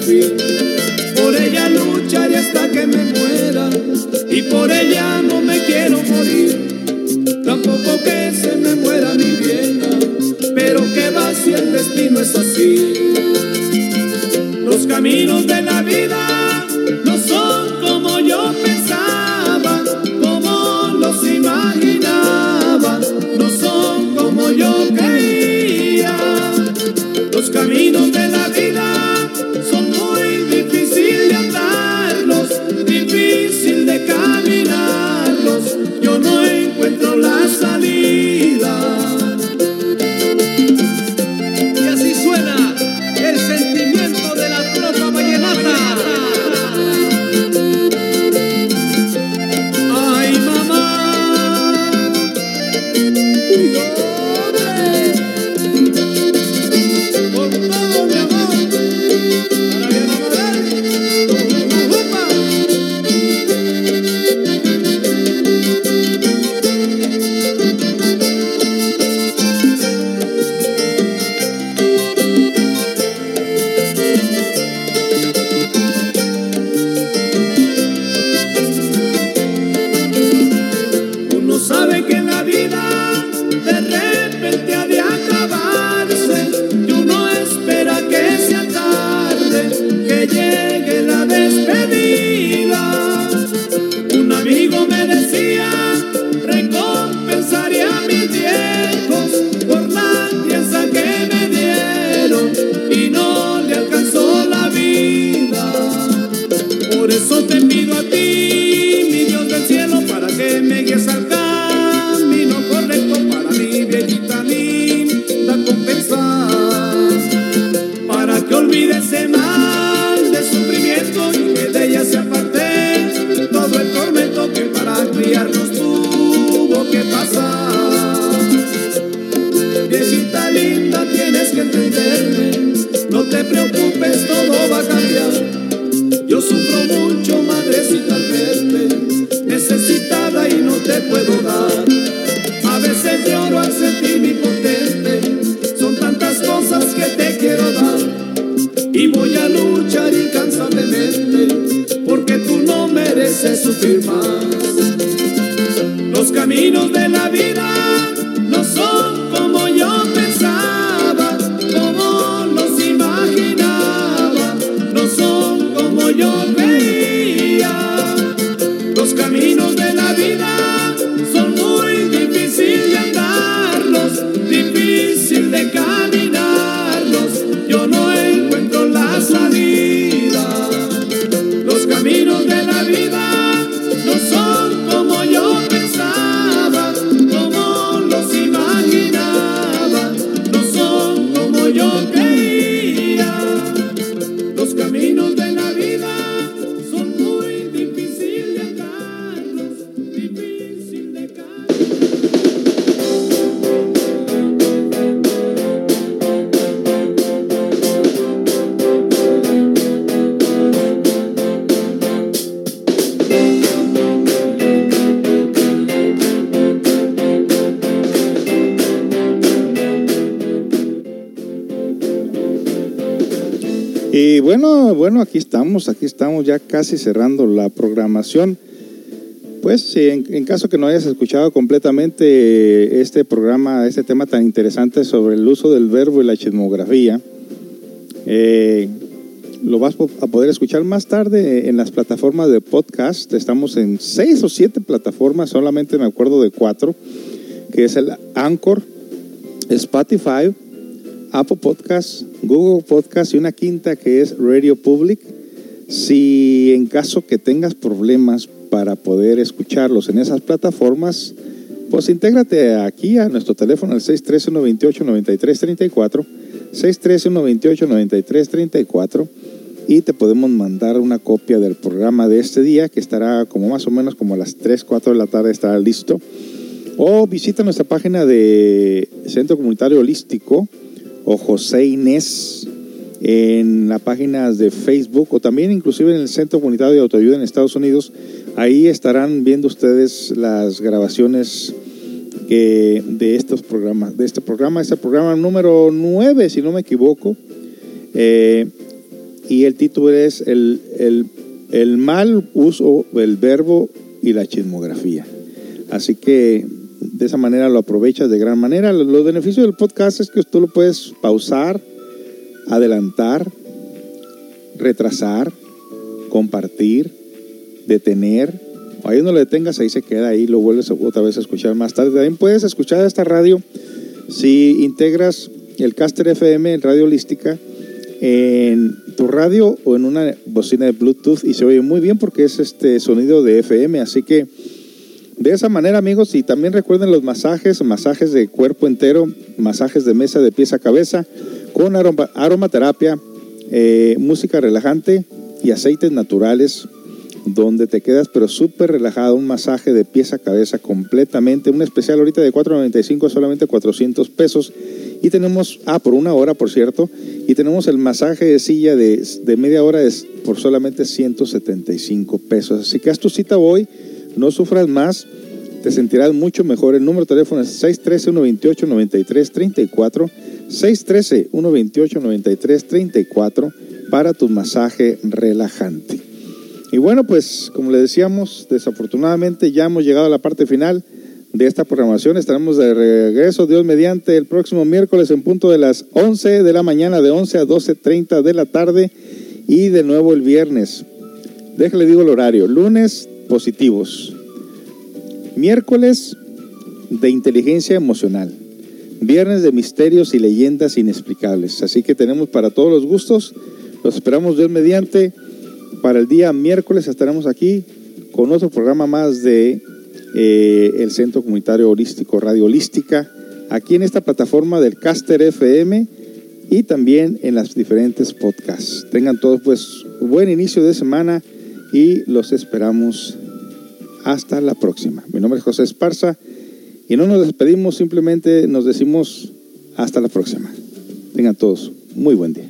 fin. Y bueno, aquí estamos, aquí estamos ya casi cerrando la programación. Pues en, en caso que no hayas escuchado completamente este programa, este tema tan interesante sobre el uso del verbo y la chismografía, eh, lo vas a poder escuchar más tarde en las plataformas de podcast. Estamos en seis o siete plataformas, solamente me acuerdo de cuatro, que es el Anchor, Spotify, Apple Podcast, Google Podcast y una quinta que es Radio Public. Si en caso que tengas problemas para poder escucharlos en esas plataformas, pues intégrate aquí a nuestro teléfono al 613-128-9334, 613-128-9334 y te podemos mandar una copia del programa de este día que estará como más o menos como a las 3, 4 de la tarde estará listo. O visita nuestra página de Centro Comunitario Holístico o José Inés en las páginas de Facebook o también inclusive en el Centro Comunitario de Autoayuda en Estados Unidos. Ahí estarán viendo ustedes las grabaciones de estos programas, de este programa, este programa número 9, si no me equivoco. Eh, y el título es el, el, el mal uso del verbo y la chismografía. Así que de esa manera lo aprovechas de gran manera. Los beneficios del podcast es que tú lo puedes pausar, adelantar, retrasar, compartir, detener. Ahí no lo detengas, ahí se queda, ahí lo vuelves otra vez a escuchar más tarde. También puedes escuchar esta radio si integras el Caster FM en Radio Holística en tu radio o en una bocina de Bluetooth y se oye muy bien porque es este sonido de FM, así que de esa manera amigos y también recuerden los masajes, masajes de cuerpo entero, masajes de mesa de pies a cabeza con aroma- aromaterapia, eh, música relajante y aceites naturales donde te quedas pero súper relajado, un masaje de pies a cabeza completamente, un especial ahorita de 4.95 solamente 400 pesos. Y tenemos, ah, por una hora por cierto, y tenemos el masaje de silla de, de media hora es por solamente 175 pesos, así que haz tu cita hoy, no sufras más, te sentirás mucho mejor, el número de teléfono es 613-128-9334, 613-128-9334 para tu masaje relajante. Y bueno, pues como le decíamos, desafortunadamente ya hemos llegado a la parte final de esta programación. Estaremos de regreso, Dios mediante, el próximo miércoles en punto de las 11 de la mañana, de 11 a 12.30 de la tarde y de nuevo el viernes. Déjale digo el horario. Lunes, positivos. Miércoles, de inteligencia emocional. Viernes de misterios y leyendas inexplicables. Así que tenemos para todos los gustos. Los esperamos Dios mediante. Para el día miércoles estaremos aquí con otro programa más de eh, el Centro Comunitario Holístico Radio Holística, aquí en esta plataforma del Caster FM y también en las diferentes podcasts. Tengan todos pues buen inicio de semana y los esperamos hasta la próxima. Mi nombre es José Esparza y no nos despedimos, simplemente nos decimos hasta la próxima. Tengan todos muy buen día.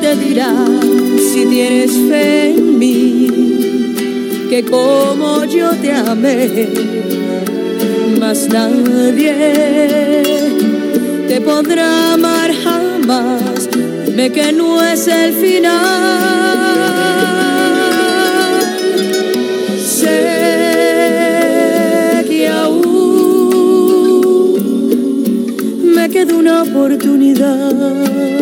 te dirá si tienes fe en mí, que como yo te amé, más nadie te podrá amar jamás. Dime que no es el final. Sé que aún me queda una oportunidad.